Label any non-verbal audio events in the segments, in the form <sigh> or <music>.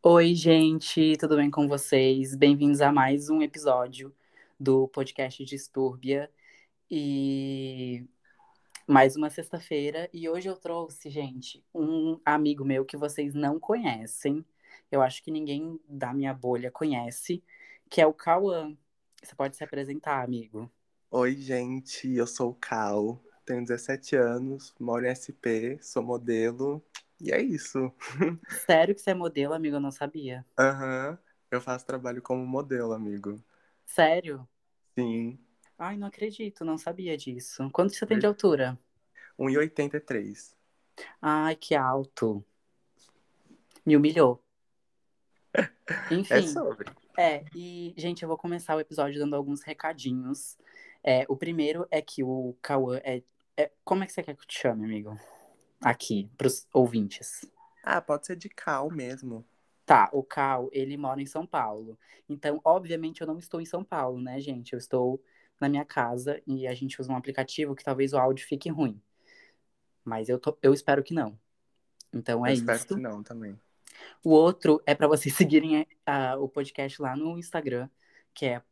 Oi, gente, tudo bem com vocês? Bem-vindos a mais um episódio do podcast Distúrbia. E mais uma sexta-feira. E hoje eu trouxe, gente, um amigo meu que vocês não conhecem. Eu acho que ninguém da minha bolha conhece, que é o Cauã. Você pode se apresentar, amigo. Oi, gente, eu sou o Cal, tenho 17 anos, moro em SP, sou modelo, e é isso. Sério que você é modelo, amigo? Eu não sabia. Aham, eu faço trabalho como modelo, amigo. Sério? Sim, Ai, não acredito, não sabia disso. Quanto você tem de altura? 1,83. Ai, que alto. Me humilhou. <laughs> É Enfim, sobre. é, e, gente, eu vou começar o episódio dando alguns recadinhos. É, o primeiro é que o Cauã é, é- Como é que você quer que eu te chame, amigo? Aqui, pros ouvintes. Ah, pode ser de Cal mesmo. Tá, o Cal, ele mora em São Paulo. Então, obviamente, eu não estou em São Paulo, né, gente? Eu estou na minha casa e a gente usa um aplicativo que talvez o áudio fique ruim. Mas eu, tô- eu espero que não. Então Eu é espero isso. que não também. O outro é para vocês <laughs> seguirem ah, o podcast lá no Instagram, que é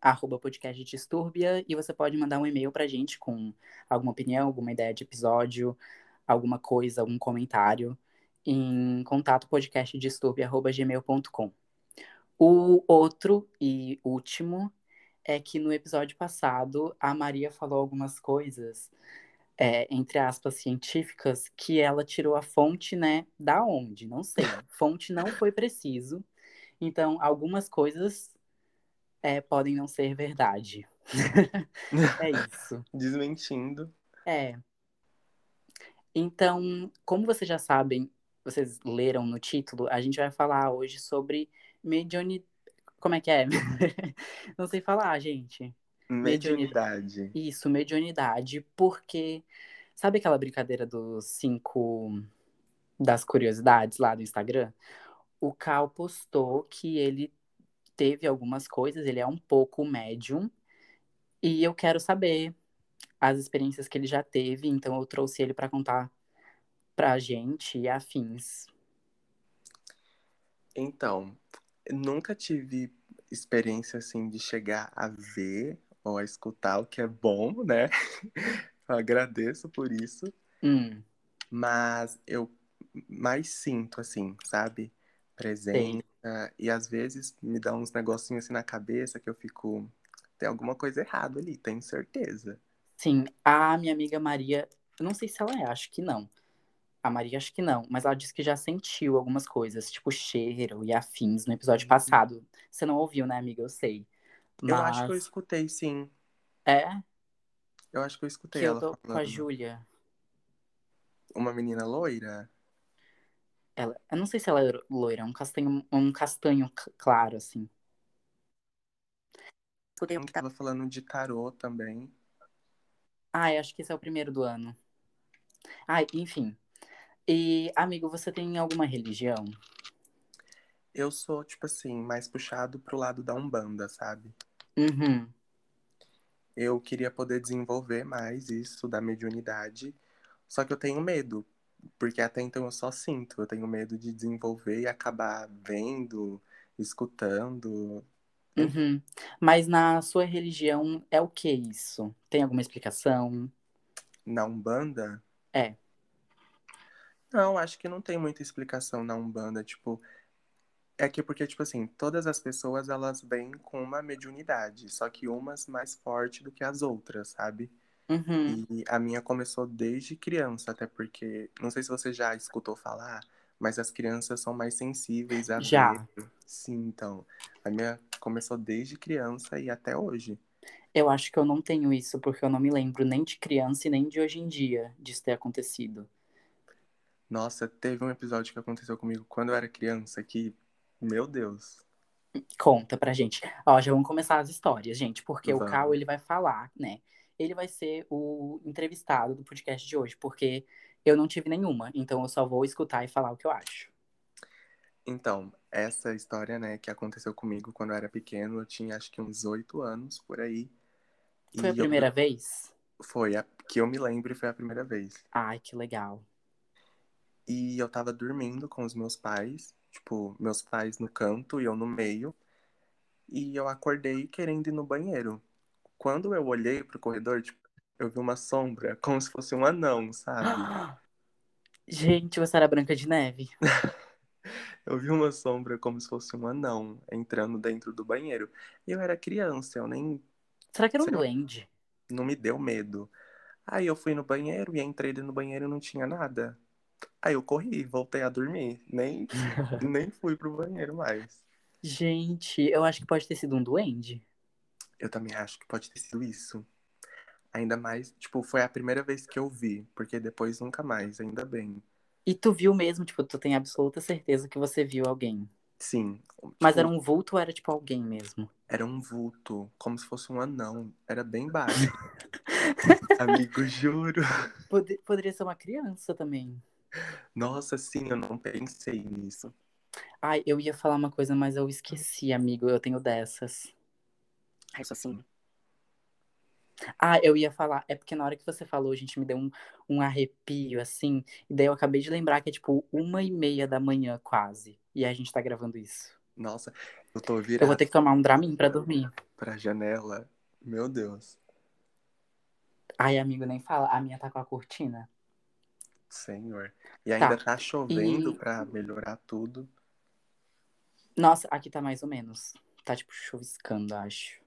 arroba podcast Distúrbia, e você pode mandar um e-mail pra gente com alguma opinião, alguma ideia de episódio, alguma coisa, algum comentário, em contato podcastdistúrbia.gmail.com. O outro e último é que no episódio passado a Maria falou algumas coisas, é, entre aspas, científicas, que ela tirou a fonte, né? Da onde? Não sei. <laughs> Fonte não foi preciso. Então, algumas coisas é, podem não ser verdade. <laughs> É isso. Desmentindo. É. Então, como vocês já sabem, vocês leram no título, a gente vai falar hoje sobre mediunidade. Como é que é? <laughs> Não sei falar, gente. Mediunidade. Isso, mediunidade, porque sabe aquela brincadeira dos cinco das curiosidades lá do Instagram? O Cal postou que ele teve algumas coisas, ele é um pouco médium, e eu quero saber as experiências que ele já teve, então eu trouxe ele para contar pra gente e afins. Então, nunca tive experiência assim de chegar a ver ou a escutar, o que é bom, né? <laughs> Eu agradeço por isso. Hum, mas eu mais sinto, assim, sabe? Presença. E às vezes me dá uns negocinhos assim na cabeça que eu fico. Tem alguma coisa errada ali, tenho certeza. Sim, a minha amiga Maria, eu não sei se ela é, acho que não. A Maria acho que não, mas ela disse que já sentiu algumas coisas, tipo cheiro e afins no episódio passado. Você não ouviu, né, amiga? Eu sei. Eu acho que eu Mas escutei, sim. é Eu acho que eu escutei que eu ela tô com a falando. Júlia. Uma menina loira? Ela, eu não sei se ela é loira, é um castanho, um castanho claro, assim. Escutei o Eu que tava falando de tarô também. Ah, eu acho que esse é o primeiro do ano. Ai, enfim. E, amigo, você tem alguma religião? Eu sou, tipo assim, mais puxado pro lado da Umbanda, sabe? Uhum. Eu queria poder desenvolver mais isso da mediunidade, só que eu tenho medo, porque até então eu só sinto, eu tenho medo de desenvolver e acabar vendo, escutando. Uhum. Mas na sua religião é o que isso? Tem alguma explicação? Na Umbanda? É. Não, acho que não tem muita explicação na Umbanda, tipo, é que porque, tipo assim, todas as pessoas elas vêm com uma mediunidade, só que umas mais forte do que as outras, sabe? Uhum. E a minha começou desde criança, até porque, não sei se você já escutou falar, mas as crianças são mais sensíveis a Já. ver. Sim, então. A minha começou desde criança e até hoje. Eu acho que eu não tenho isso, porque eu não me lembro nem de criança e nem de hoje em dia disso ter acontecido. Nossa, teve um episódio que aconteceu comigo quando eu era criança que, meu Deus. Conta pra gente. Ó, já vamos começar as histórias, gente, porque o Vamos. Cal, ele vai falar, né? Ele vai ser o entrevistado do podcast de hoje, porque eu não tive nenhuma, então eu só vou escutar e falar o que eu acho. Então, essa história, né, que aconteceu comigo quando eu era pequeno, eu tinha acho que uns oito anos por aí. Foi a E eu- primeira vez? Foi a que eu me lembro e foi a primeira vez. Ai, que legal. E eu tava dormindo com os meus pais, tipo, meus pais no canto e eu no meio. E eu acordei querendo ir no banheiro. Quando eu olhei pro corredor, tipo, eu vi uma sombra, como se fosse um anão, sabe? Gente, você era Branca de Neve. <laughs> eu vi uma sombra como se fosse um anão entrando dentro do banheiro. E eu era criança, eu nem. Será que era um duende? Não me deu medo. Aí eu fui no banheiro e entrei no banheiro e não tinha nada. Aí eu corri, voltei a dormir. Nem, <laughs> nem fui pro banheiro mais. Gente, eu acho que pode ter sido um duende. Eu também acho que pode ter sido isso. Ainda mais, tipo, foi a primeira vez que eu vi, porque depois nunca mais, ainda bem. E tu viu mesmo, tipo, tu tem absoluta certeza que você viu alguém. Sim. Mas tipo, era um vulto ou era tipo alguém mesmo? era um vulto, como se fosse um anão. Era bem <laughs> baixo. Amigo, juro. Pode- poderia ser uma criança também. Nossa, sim, eu não pensei nisso. Ai, eu ia falar uma coisa, mas eu esqueci, amigo. Eu tenho dessas. Ai, só assim. Ah, eu ia falar. É porque na hora que você falou, gente, me deu um, um arrepio, assim. E daí eu acabei de lembrar que é tipo uma e meia da manhã, quase. E a gente tá gravando isso. Nossa, eu tô Eu vou ter que tomar um Dramin pra dormir. pra janela. Meu Deus. Ai, amigo, nem fala. A minha tá com a cortina. Senhor. E ainda Tá. tá chovendo E- pra melhorar tudo. Nossa, aqui tá mais ou menos. Tá, tipo, chuviscando, acho.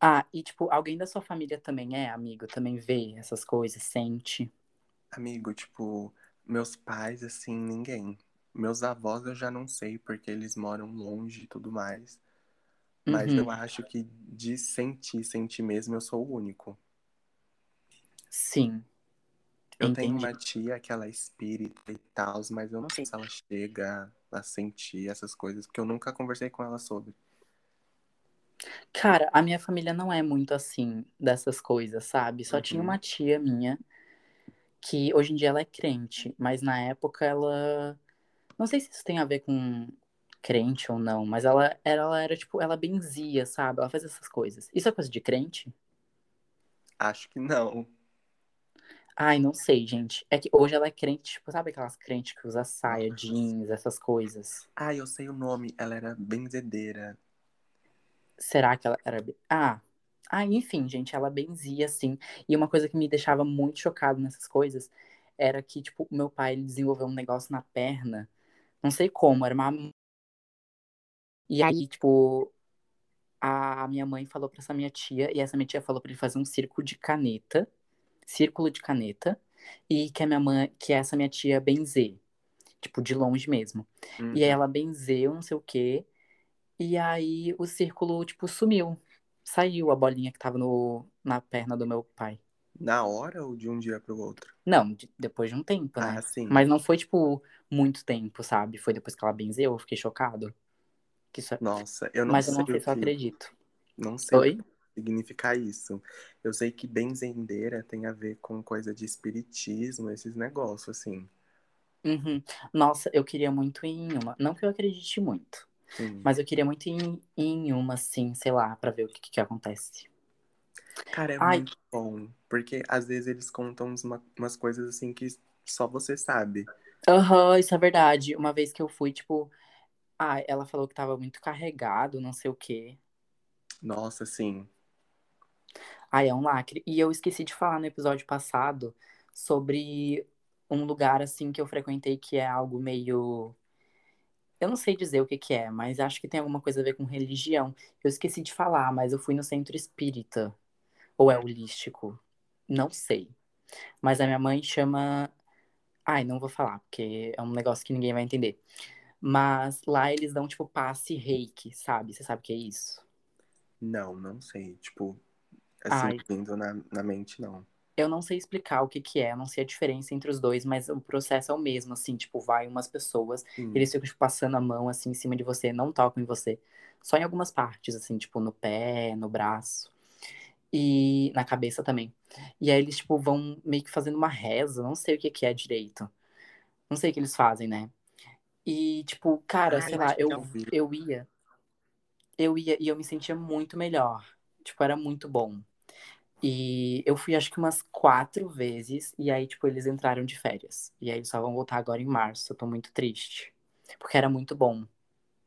Ah, e, tipo, alguém da sua família também é amigo? Também vê essas coisas, sente? Amigo, tipo, meus pais, assim, ninguém. Meus avós eu já não sei, porque eles moram longe e tudo mais. Mas Uhum. eu acho que de sentir, sentir mesmo, eu sou o único. Sim. Eu tenho Entendi. uma tia que ela é espírita e tal, mas eu não sei se ela chega a sentir essas coisas, porque eu nunca conversei com ela sobre. Cara, a minha família não é muito assim dessas coisas, sabe? Só tinha Uhum. uma tia minha que hoje em dia ela é crente, mas na época ela. Não sei se isso tem a ver com crente ou não, mas ela, ela era tipo, ela benzia, sabe? Ela fazia essas coisas. Isso é coisa de crente? Acho que não. Ai, não sei, gente. É que hoje ela é crente, tipo, sabe aquelas crentes que usa saia, jeans, essas coisas? Ah, eu sei o nome. Ela era benzedeira. Será que ela era. Ah. Ah, enfim, gente, ela benzia, assim. E uma coisa que me deixava muito chocado nessas coisas era que, tipo, o meu pai ele desenvolveu um negócio na perna. Não sei como, era uma. E aí, tipo, a minha mãe falou pra essa minha tia, e essa minha tia falou pra ele fazer um círculo de caneta. Círculo de caneta. E que a minha mãe, que essa minha tia benzer. Tipo, de longe mesmo. Uhum. E aí ela benzeu, não sei o quê. E aí o círculo, tipo, sumiu. Saiu a bolinha que tava no, na perna do meu pai. Na hora ou de um dia pro outro? Não, de- depois de um tempo, né? Ah, sim. Mas não foi, tipo, muito tempo, sabe? Foi depois que ela benzeu, eu fiquei chocado. Que isso é- Nossa, eu não Mas sei eu não sei se eu acredito. não sei Oi? que significa isso. Eu sei que benzendeira tem a ver com coisa de espiritismo, esses negócios, assim. Uhum. Nossa, eu queria muito ir em uma. Não que eu acredite muito, Sim. mas eu queria muito ir em, em uma, assim, sei lá, pra ver o que, que acontece. Cara, é Ai. muito bom. Porque às vezes eles contam uma- umas coisas assim que só você sabe. Aham, isso é verdade. Uma vez que eu fui, tipo. Ah, ela falou que tava muito carregado, não sei o quê. Nossa, sim. Ai, é um lacre. E eu esqueci de falar no episódio passado sobre um lugar assim que eu frequentei que é algo meio. Eu não sei dizer o que que é, mas acho que tem alguma coisa a ver com religião. Eu esqueci de falar, mas eu fui no centro espírita. Ou é holístico? Não sei. Mas a minha mãe chama. Ai, não vou falar, porque é um negócio que ninguém vai entender. Mas lá eles dão, tipo, passe reiki, sabe? Você sabe o que é isso? Não, não sei. Tipo, assim, Ai. vindo na, na mente, não. Eu não sei explicar o que que é, eu não sei a diferença entre os dois, mas o processo é o mesmo, assim, tipo, vai umas pessoas, Hum. eles ficam, tipo, passando a mão, assim, em cima de você, não tocam em você. Só em algumas partes, assim, tipo, no pé, no braço. E na cabeça também. E aí eles, tipo, vão meio que fazendo uma reza, não sei o que que é direito. Não sei o que eles fazem, né? E, tipo, cara, Ah, sei lá, eu, eu ia. Eu ia e eu me sentia muito melhor. Tipo, era muito bom. E eu fui acho que umas quatro vezes, e aí, tipo, eles entraram de férias. E aí eles só vão voltar agora em março. Eu tô muito triste. Porque era muito bom.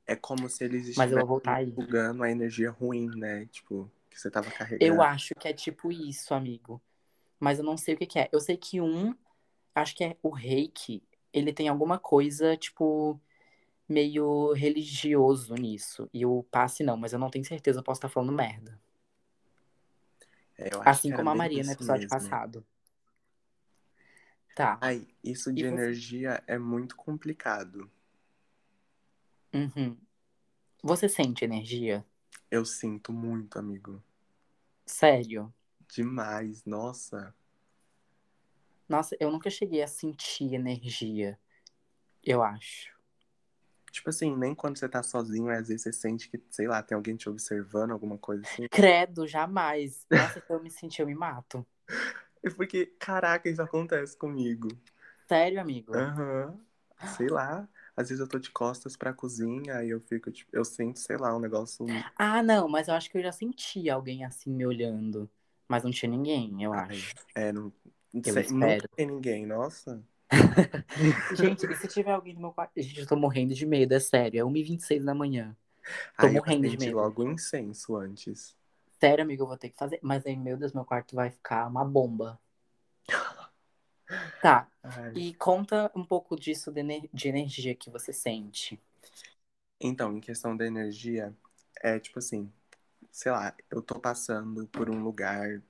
É como se eles estivessem sugando a energia ruim, né? Tipo, que você tava carregando. Eu acho que é tipo isso, amigo. Mas eu não sei o que, que é. Eu sei que um, acho que é o reiki, ele tem alguma coisa, tipo, meio religioso nisso. E o passe não, mas eu não tenho certeza, eu posso estar falando merda. Assim como a Maria no episódio mesmo. passado. Tá. Ai, isso de E você? energia é muito complicado. Uhum. Você sente energia? Eu sinto muito, amigo. Sério? Demais, nossa. Nossa, eu nunca cheguei a sentir energia, eu acho. Tipo assim, nem quando você tá sozinho, às vezes você sente que, sei lá, tem alguém te observando, alguma coisa assim. Credo, jamais. Nossa, se eu me sentir, eu me mato. É <laughs> porque, caraca, isso acontece comigo. Sério, amigo? Aham. Sei lá. Às vezes eu tô de costas pra cozinha, aí eu fico, tipo, eu sinto, sei lá, um negócio. Ah, não, mas eu acho que eu já senti alguém assim me olhando. Mas não tinha ninguém, eu Ai, acho. é, não. Eu sei, nunca espero. tem ninguém, nossa. <laughs> Gente, e se tiver alguém no meu quarto? Gente, eu tô morrendo de medo, é sério. É 1h26 da manhã. Tô eu morrendo de medo. logo incenso antes. Sério, amigo, eu vou ter que fazer. Mas aí, meu Deus, meu quarto vai ficar uma bomba. <gasps> Tá, Ai. e conta um pouco disso de, ener- de energia que você sente. Então, em questão da energia, é tipo assim, sei lá, eu tô passando por um lugar,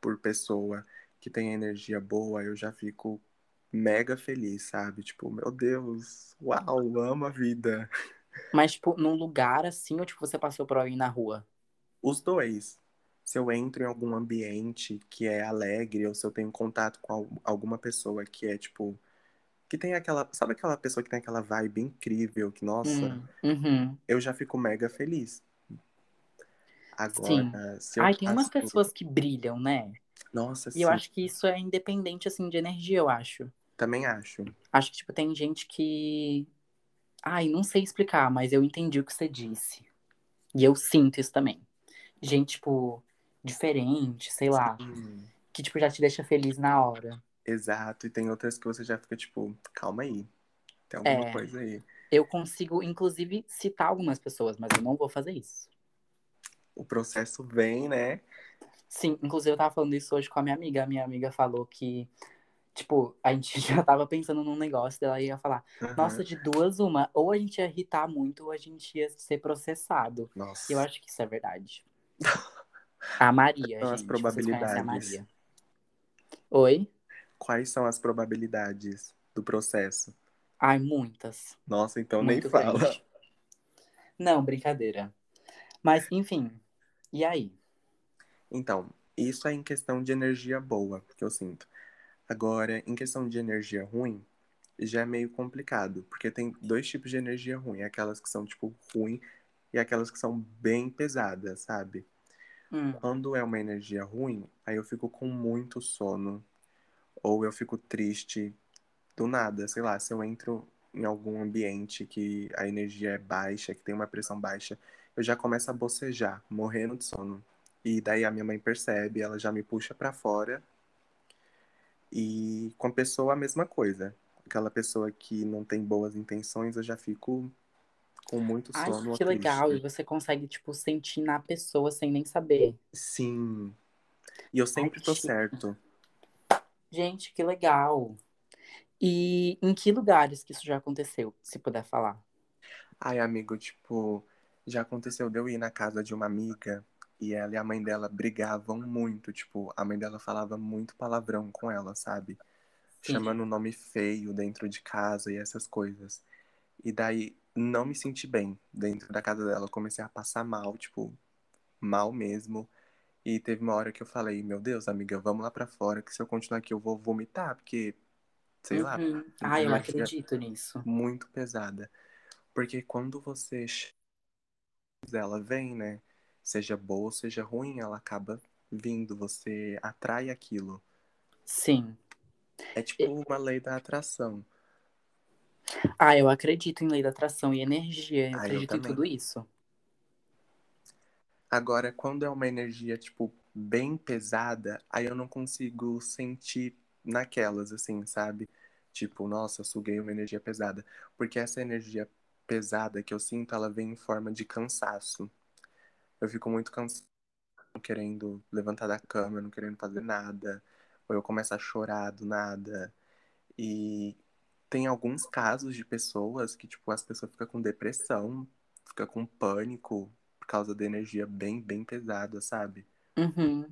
por pessoa que tem energia boa, eu já fico mega feliz, sabe? Tipo, meu Deus, uau, amo a vida. Mas, tipo, num lugar assim, ou tipo, você passou por alguém na rua? Os dois. Se eu entro em algum ambiente que é alegre, ou se eu tenho contato com al- alguma pessoa que é, tipo, que tem aquela. Sabe aquela pessoa que tem aquela vibe incrível, que, nossa, Hum, uhum, eu já fico mega feliz. sim. Agora, se eu Ai, tem umas pessoas que brilham, né? Nossa, E eu sim, acho que isso é independente, assim, de energia, eu acho. Também acho. Acho que, tipo, tem gente que. Ai, não sei explicar, mas eu entendi o que você disse. E eu sinto isso também. Gente, tipo, diferente, sei lá. Sim, Que, tipo, já te deixa feliz na hora. exato. E tem outras que você já fica, tipo, calma aí. Tem alguma É. coisa aí. Eu consigo, inclusive, citar algumas pessoas, mas eu não vou fazer isso. O processo vem, né? Sim, inclusive eu tava falando isso hoje com a minha amiga. A minha amiga falou que, tipo, a gente <laughs> já tava pensando num negócio dela ia falar, Aham. nossa, de duas uma, ou a gente ia irritar muito, ou a gente ia ser processado. Nossa. E eu acho que isso é verdade. A Maria, São as gente. Conhecem a probabilidades. Maria. Oi? Quais são as probabilidades do processo? Ai, muitas. Nossa, então nem Muito fala. grande. Não, brincadeira. Mas, enfim. E aí? Então, isso é em questão de energia boa, que eu sinto. Agora, em questão de energia ruim, já é meio complicado, porque tem dois tipos de energia ruim, aquelas que são tipo ruim e aquelas que são bem pesadas, sabe? Hum, Quando é uma energia ruim, aí eu fico com muito sono, ou eu fico triste do nada, sei lá, se eu entro em algum ambiente que a energia é baixa, que tem uma pressão baixa, eu já começo a bocejar, morrendo de sono. E daí a minha mãe percebe, ela já me puxa pra fora. E com a pessoa a mesma coisa. Aquela pessoa que não tem boas intenções, eu já fico com muito Ai, sono ou que legal. E você consegue, tipo, sentir na pessoa sem nem saber. Sim. E eu sempre tô chique. certo. Gente, que legal. E em que lugares que isso já aconteceu, se puder falar? Ai, amigo, tipo, já aconteceu de eu ir na casa de uma amiga e ela e a mãe dela brigavam muito. Tipo, a mãe dela falava muito palavrão com ela, sabe? Sim. Chamando o nome feio dentro de casa e essas coisas. E daí não me senti bem dentro da casa dela. Eu comecei a passar mal, tipo, mal mesmo. E teve uma hora que eu falei, meu Deus, amiga, vamos lá pra fora, que se eu continuar aqui eu vou vomitar, porque, sei lá, Uhum. Ai, eu energia acredito nisso. muito pesada. Porque quando você ela vem, né? Seja boa ou seja ruim, ela acaba vindo, você atrai aquilo. Sim. É tipo uma lei da atração. Ah, eu acredito em lei da atração e energia. Eu Ah, eu acredito em também. tudo isso. Agora, quando é uma energia, tipo, bem pesada, aí eu não consigo sentir naquelas, assim, sabe? Tipo, nossa, suguei uma energia pesada. Porque essa energia pesada que eu sinto, ela vem em forma de cansaço. Eu fico muito cansado, não querendo levantar da cama, não querendo fazer nada. Ou eu começo a chorar do nada. E tem alguns casos de pessoas que, tipo, as pessoas ficam com depressão, ficam com pânico por causa da energia bem, bem pesada, sabe? Uhum.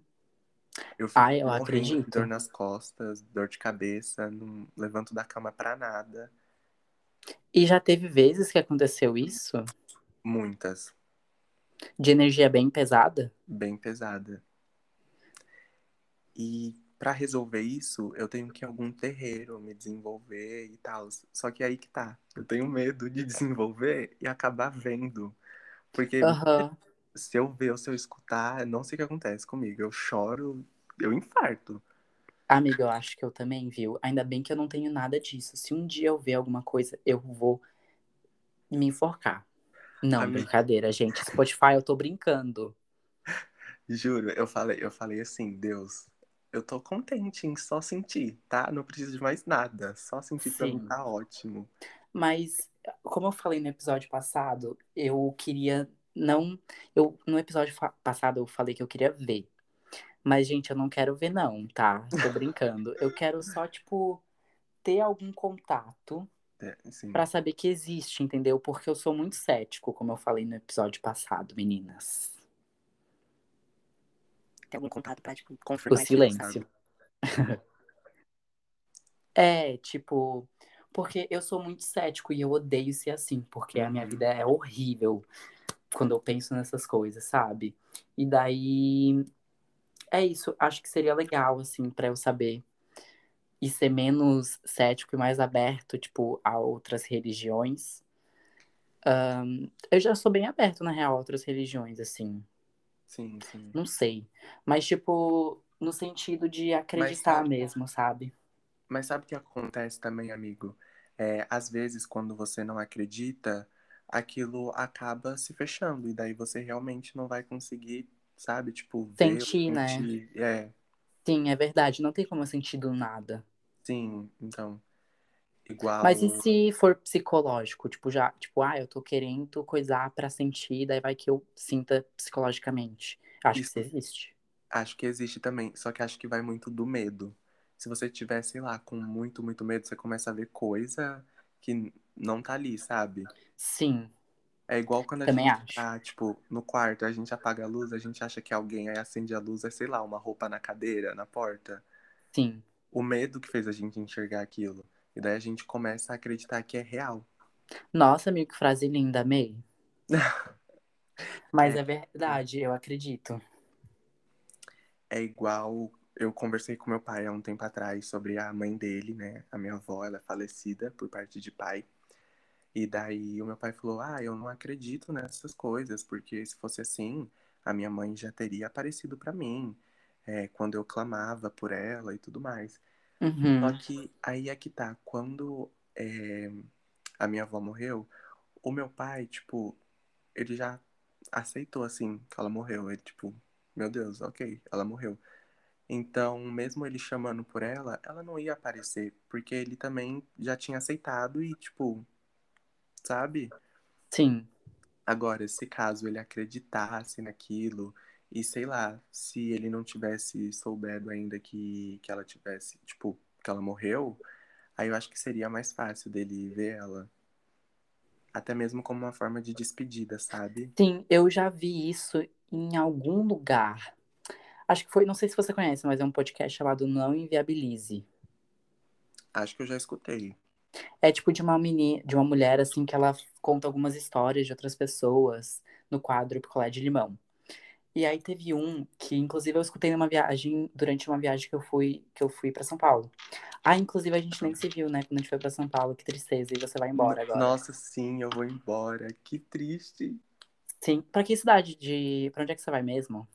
Eu fico Ai, eu acredito. dor nas costas, dor de cabeça, não levanto da cama pra nada. E já teve vezes que aconteceu isso? Muitas, De energia bem pesada? bem pesada. E pra resolver isso, eu tenho que ir em algum terreiro, me desenvolver e tal. Só que aí que tá. Eu tenho medo de <laughs> desenvolver e acabar vendo. Porque Aham. se eu ver ou se eu escutar, não sei o que acontece comigo. Eu choro, eu infarto. Amiga, eu acho que eu também, viu? Ainda bem que eu não tenho nada disso. Se um dia eu ver alguma coisa, eu vou me enforcar. Não, Amiga. brincadeira, gente. Spotify, eu tô brincando. <laughs> Juro, eu falei, eu falei assim, Deus, eu tô contente em só sentir, tá? Não preciso de mais nada. Só sentir pra mim Sim. tá ótimo. Mas, como eu falei no episódio passado, eu queria não. Eu, no episódio passado eu falei que eu queria ver. Mas, gente, eu não quero ver, não, tá? Tô brincando. Eu quero só, tipo, ter algum contato É, pra saber que existe, entendeu? Porque eu sou muito cético, como eu falei no episódio passado, meninas. Tem algum contato pra, tipo, O confirmar isso, silêncio. <laughs> É, tipo, porque eu sou muito cético e eu odeio ser assim, porque a minha vida é horrível quando eu penso nessas coisas, sabe? E daí é isso, acho que seria legal assim pra eu saber e ser menos cético e mais aberto, tipo, a outras religiões. Ahn, eu já sou bem aberto na real a outras religiões assim, sim, sim. não sei, mas tipo no sentido de acreditar sabe- mesmo, sabe? Mas sabe o que acontece também, amigo? É, às vezes, quando você não acredita, aquilo acaba se fechando. E daí você realmente não vai conseguir, sabe? Tipo, ver, Sentir, né? É, Sim, é verdade, não tem como eu sentir do nada. Sim. Então, igual. Mas e se for psicológico? Tipo, já, tipo, ah, eu tô querendo coisar pra sentir, daí vai que eu sinta psicologicamente. Acho Isso. que isso existe. Acho que existe também. Só que acho que vai muito do medo. Se você tiver, sei lá, com muito, muito medo, você começa a ver coisa que não tá ali, sabe? Sim, É igual quando a Também gente acho. tá, tipo, no quarto, a gente apaga a luz, a gente acha que alguém aí acende a luz, é, sei lá, uma roupa na cadeira, na porta. sim. O medo que fez a gente enxergar aquilo. E daí a gente começa a acreditar que é real. Nossa, amigo, que frase linda, amei. <laughs> Mas É. é verdade, eu acredito. É igual. Eu conversei com meu pai há um tempo atrás sobre a mãe dele, né? A minha avó, ela é falecida por parte de pai. E daí o meu pai falou: Ah, eu não acredito nessas coisas, porque se fosse assim, a minha mãe já teria aparecido pra mim, é, quando eu clamava por ela e tudo mais. Uhum. Só que aí é que tá, quando é, a minha avó morreu, o meu pai, tipo, ele já aceitou, assim, que ela morreu. Ele, tipo, meu Deus, ok, ela morreu. Então, mesmo ele chamando por ela, ela não ia aparecer, porque ele também já tinha aceitado e, tipo, sabe? Sim, Agora, se caso ele acreditasse naquilo, e sei lá, se ele não tivesse soubado ainda que, que ela tivesse, tipo, que ela morreu, aí eu acho que seria mais fácil dele ver ela. Até mesmo como uma forma de despedida, sabe? sim, eu já vi isso em algum lugar. Acho que foi, não sei se você conhece, mas é um podcast chamado Não Inviabilize. Acho que eu já escutei. É tipo de uma menina, de uma mulher assim que ela conta algumas histórias de outras pessoas no quadro Picolé de Limão. E aí teve um que inclusive eu escutei numa viagem, durante uma viagem que eu fui, que eu fui para São Paulo. Ah, inclusive a gente nem se viu, né, quando a gente foi para São Paulo, que tristeza, e você vai embora agora. Nossa, sim, eu vou embora. Que triste. Sim, para que cidade de, para onde é que você vai mesmo?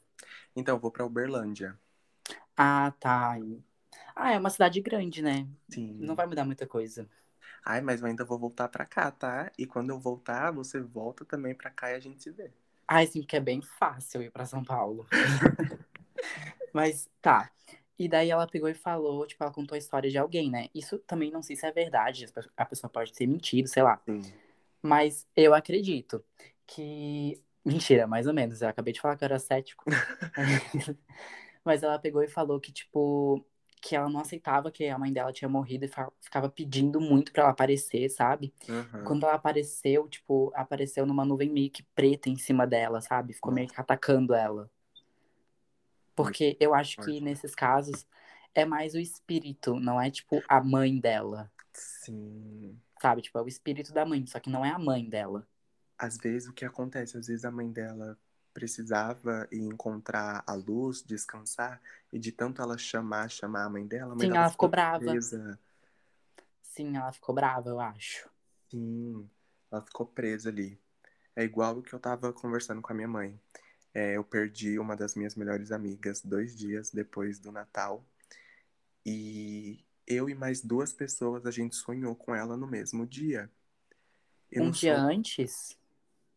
Então, eu vou pra Uberlândia. Ah, tá. Ah, é uma cidade grande, né? Sim. Não vai mudar muita coisa. Ai, mas eu ainda vou voltar pra cá, tá? E quando eu voltar, você volta também pra cá e a gente se vê. Ai, sim, porque é bem fácil ir para São Paulo. <laughs> Mas tá. E daí ela pegou e falou, tipo, ela contou a história de alguém, né? Isso também não sei se é verdade, a pessoa pode ter mentido, sei lá. Sim. Mas eu acredito que. Mentira, mais ou menos. Eu acabei de falar que eu era cético. <laughs> <laughs> Mas ela pegou e falou que, tipo, que ela não aceitava que a mãe dela tinha morrido e ficava pedindo muito pra ela aparecer, sabe? Aham. Quando ela apareceu, tipo, apareceu numa nuvem meio que preta em cima dela, sabe? Ficou meio que atacando ela. Porque eu acho que nesses casos é mais o espírito, não é tipo a mãe dela, Sim. sabe? Tipo, é o espírito da mãe, só que não é a mãe dela. Às vezes o que acontece, às vezes a mãe dela precisava ir encontrar a luz, descansar, e de tanto ela chamar, chamar a mãe dela, a mãe Sim, dela ela ficou brava. presa. Sim, ela ficou brava, eu acho. Sim, ela ficou presa ali. É igual o que eu tava conversando com a minha mãe. É, eu perdi uma das minhas melhores amigas dois dias depois do Natal. E eu e mais duas pessoas, a gente sonhou com ela no mesmo dia. E um dia antes?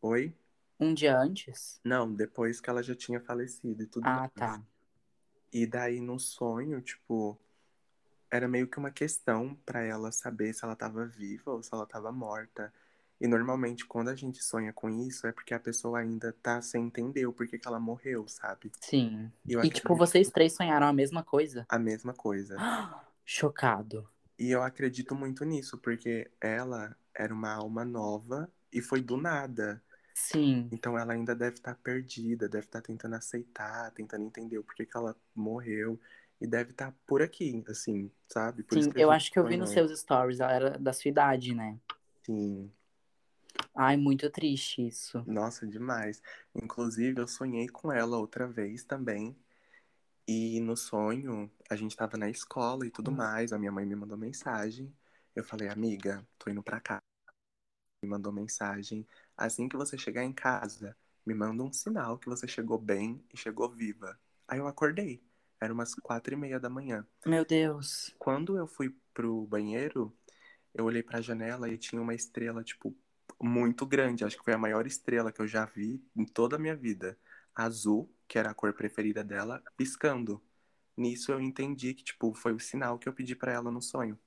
Oi? Um dia antes? Não, depois que ela já tinha falecido e tudo Ah, mais. tá. E daí no sonho, tipo, era meio que uma questão pra ela saber se ela tava viva ou se ela tava morta. E normalmente quando a gente sonha com isso é porque a pessoa ainda tá sem entender o porquê que ela morreu, sabe? Sim. E eu E, tipo, acredito vocês três sonharam a mesma coisa? a mesma coisa. <gasps> Chocado. E eu acredito muito nisso, porque ela era uma alma nova e foi do nada. Sim. Então ela ainda deve estar perdida, deve estar tentando aceitar, tentando entender o porquê que ela morreu. E deve estar por aqui, assim, sabe? Por Sim, eu acho que eu vi nos seus stories, ela era da sua idade, né? Sim, Ai, muito triste isso. nossa, demais. Inclusive, eu sonhei com ela outra vez também. E no sonho, a gente tava na escola e tudo mais. A minha mãe me mandou mensagem. Eu falei, amiga, tô indo pra casa. Me mandou mensagem. Assim que você chegar em casa, me manda um sinal que você chegou bem e chegou viva. Aí eu acordei. Era umas quatro e meia da manhã. Meu Deus. Quando eu fui pro banheiro, eu olhei pra janela e tinha uma estrela, tipo, muito grande. Acho que foi a maior estrela que eu já vi em toda a minha vida. Azul, que era a cor preferida dela, piscando. Nisso eu entendi que, tipo, foi o sinal que eu pedi pra ela no sonho.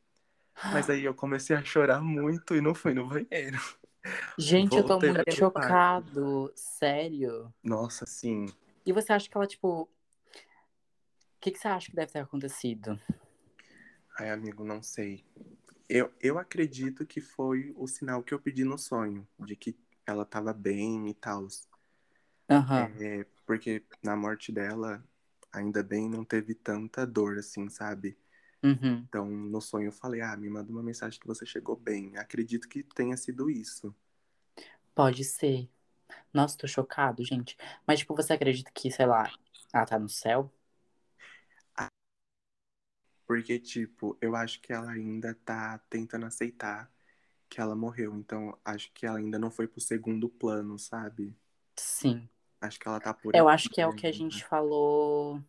Mas <gasps> aí eu comecei a chorar muito e não fui no banheiro. Gente, eu tô Voltei muito pro chocado. Sério. Nossa, sim. E você acha que ela, tipo. O que, que você acha que deve ter acontecido? Ai, amigo, não sei. Eu, eu acredito que foi o sinal que eu pedi no sonho, de que ela tava bem e tal. Aham. É, porque na morte dela, ainda bem, não teve tanta dor assim, sabe? Uhum. Então, no sonho eu falei, ah, me manda uma mensagem que você chegou bem. Acredito que tenha sido isso. Pode ser. Nossa, tô chocado, gente. Mas, tipo, você acredita que, sei lá, ela tá no céu? Porque, tipo, eu acho que ela ainda tá tentando aceitar que ela morreu. Então, acho que ela ainda não foi pro segundo plano, sabe? Sim. Acho que ela tá por Eu acho que é o que a gente falou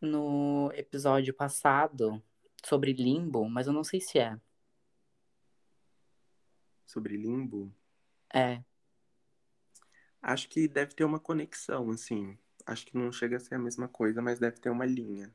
no episódio passado sobre limbo, mas eu não sei se é. Sobre limbo. É. Acho que deve ter uma conexão, assim. Acho que não chega a ser a mesma coisa, mas deve ter uma linha.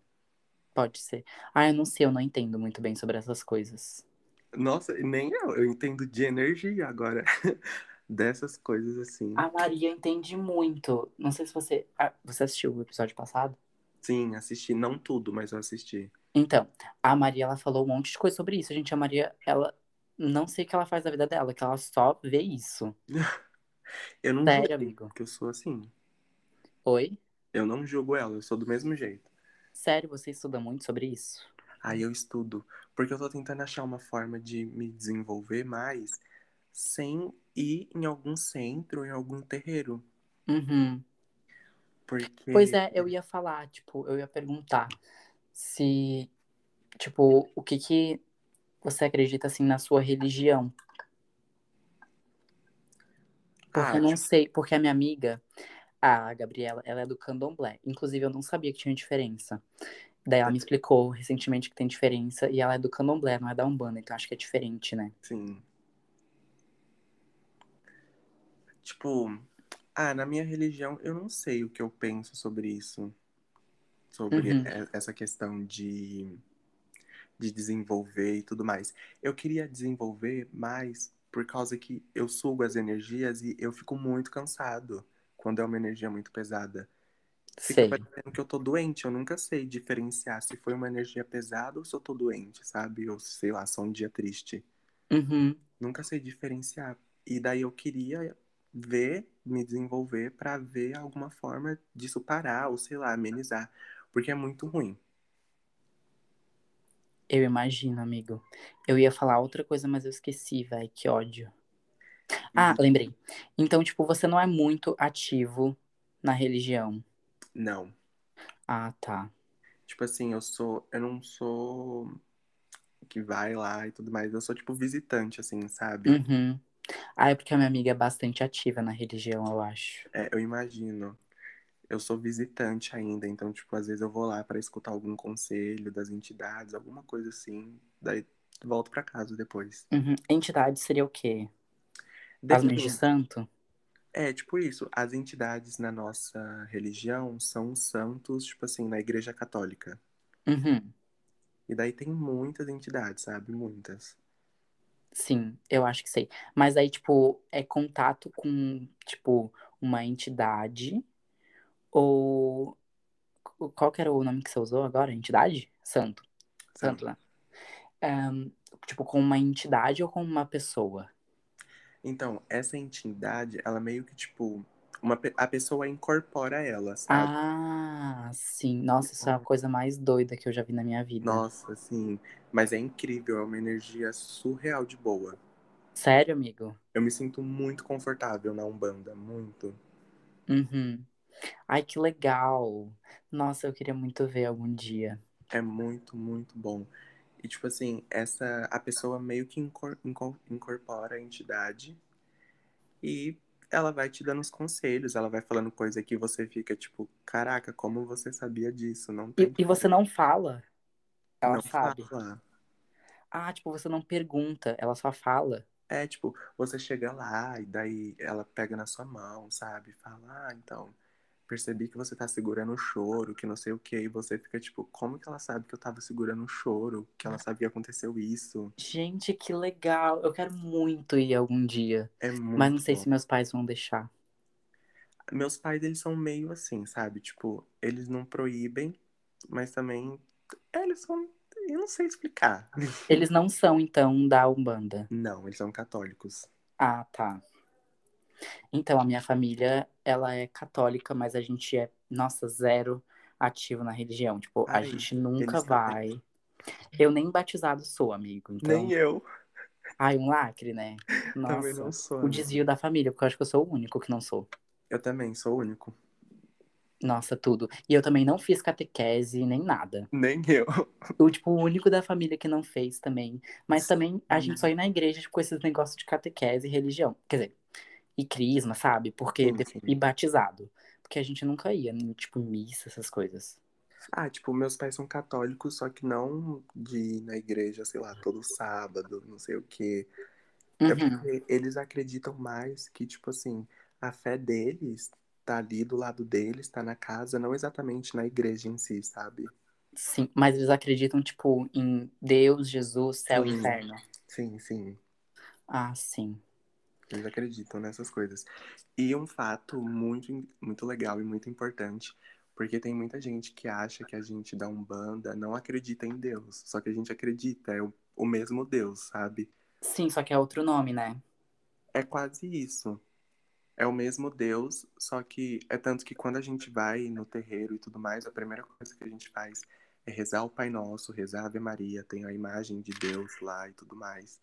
Pode ser. Ah, eu não sei, eu não entendo muito bem sobre essas coisas. Nossa, nem eu. Eu entendo de energia agora. <laughs> Dessas coisas assim. A Maria entende muito. Não sei se você. ah, você assistiu o episódio passado? Sim, assisti. Não tudo, mas eu assisti. Então, a Maria, ela falou um monte de coisa sobre isso. Gente, a Maria, ela. Não sei o que ela faz da vida dela, que ela só vê isso. <laughs> Eu não Sério, julgo, amigo. porque eu sou assim. Oi? Eu não julgo ela, eu sou do mesmo jeito. Sério, você estuda muito sobre isso? Aí eu estudo, porque eu tô tentando achar uma forma de me desenvolver mais sem ir em algum centro, em algum terreiro. Uhum. Porque. Pois é, eu ia falar, tipo, eu ia perguntar se, tipo, o que que você acredita, assim, na sua religião? Porque Ah, eu não tipo, sei, porque a minha amiga, a Gabriela, ela é do candomblé. Inclusive, eu não sabia que tinha diferença. Daí ela me explicou recentemente que tem diferença e ela é do candomblé, não é da Umbanda, então acho que é diferente, né? Sim. Tipo, ah, na minha religião eu não sei o que eu penso sobre isso. sobre Uhum. e- essa questão de, de desenvolver e tudo mais. Eu queria desenvolver mais por causa que eu sugo as energias e eu fico muito cansado quando é uma energia muito pesada. Fica Sei. parecendo que eu tô doente, eu nunca sei diferenciar se foi uma energia pesada ou se eu tô doente, sabe? Ou sei lá, só um dia triste. Uhum. Nunca sei diferenciar. E daí eu queria ver, me desenvolver pra ver alguma forma disso parar, ou sei lá, amenizar. Porque é muito ruim. Eu imagino, amigo. Eu ia falar outra coisa, mas eu esqueci, velho. Que ódio. Ah, lembrei. Então, tipo, você não é muito ativo na religião. Não. Ah, tá. Tipo assim, eu sou. Eu não sou que vai lá e tudo mais. Eu sou tipo visitante, assim, sabe? Uhum. Ah, é porque a minha amiga é bastante ativa na religião, eu acho. É, eu imagino. Eu sou visitante ainda, então, tipo, às vezes eu vou lá pra escutar algum conselho das entidades, alguma coisa assim. Daí volto pra casa depois. Uhum. Entidade seria o quê? As mães de Depende. santo? É, tipo isso. As entidades na nossa religião são os santos, tipo assim, na Igreja Católica. Uhum. E daí tem muitas entidades, sabe? Muitas. Sim, eu acho que sei. Mas aí, tipo, é contato com, tipo, uma entidade ou... Qual que era o nome que você usou agora? Entidade? Santo. Santo, né? Ahn, tipo, com uma entidade ou com uma pessoa? Então, essa entidade, ela meio que, tipo, uma, a pessoa incorpora ela, sabe? Ah, sim. Nossa, isso é a coisa mais doida que eu já vi na minha vida. Nossa, assim. Mas é incrível, é uma energia surreal de boa. Sério, amigo? Eu me sinto muito confortável na Umbanda, muito. Uhum. Ai, que legal. Nossa, eu queria muito ver algum dia. É muito, muito bom. E, tipo assim, essa, a pessoa meio que incor- incor- incorpora a entidade e ela vai te dando os conselhos, ela vai falando coisa que você fica, tipo, caraca, como você sabia disso? Não E, e você não fala? Ela não sabe? fala. Ah, tipo, você não pergunta, ela só fala. É, tipo, você chega lá e daí ela pega na sua mão, sabe? Fala, ah, então, percebi que você tá segurando o choro, que não sei o que, e você fica tipo, como que ela sabe que eu tava segurando o choro? Que ela sabe que aconteceu isso? Gente, que legal. Eu quero muito ir algum dia. É muito Mas não sei bom. se meus pais vão deixar. Meus pais, eles são meio assim, sabe? Tipo, eles não proíbem, mas também, é, eles são, eu não sei explicar. Eles não são, então, da Umbanda. Não, eles são católicos. Ah, tá. Então, a minha família, ela é católica, mas a gente é, nossa, zero ativo na religião. Tipo, a Ai, gente nunca vai. Eu nem batizado sou, amigo. Então, Nem eu ai, um lacre, né? também não Nossa, sou. o amigo. desvio da família, porque eu acho que eu sou o único que não sou. Eu também sou o único. Nossa, tudo. E eu também não fiz catequese nem nada. Nem eu. Eu, tipo, o único da família que não fez também. Mas também a gente só ia na igreja tipo, com esses negócios de catequese e religião. Quer dizer, e crisma, sabe? Porque Sim, sim. e batizado. Porque a gente nunca ia, em, tipo, missa, essas coisas. Ah, tipo, meus pais são católicos, só que não de ir na igreja, sei lá, todo sábado, não sei o quê. É Uhum. porque eles acreditam mais que, tipo assim, a fé deles tá ali do lado deles, tá na casa, não exatamente na igreja em si, sabe? Sim, mas eles acreditam, tipo, em Deus, Jesus, céu e Sim. inferno. Sim, sim. Ah, sim. Eles acreditam nessas coisas. E um fato muito, muito legal e muito importante, porque tem muita gente que acha que a gente da Umbanda não acredita em Deus. Só que a gente acredita, é o, o mesmo Deus, sabe? Sim, só que é outro nome, né? É quase isso. É o mesmo Deus, só que é tanto que quando a gente vai no terreiro e tudo mais, a primeira coisa que a gente faz é rezar o Pai Nosso, rezar a Ave Maria, tem a imagem de Deus lá e tudo mais.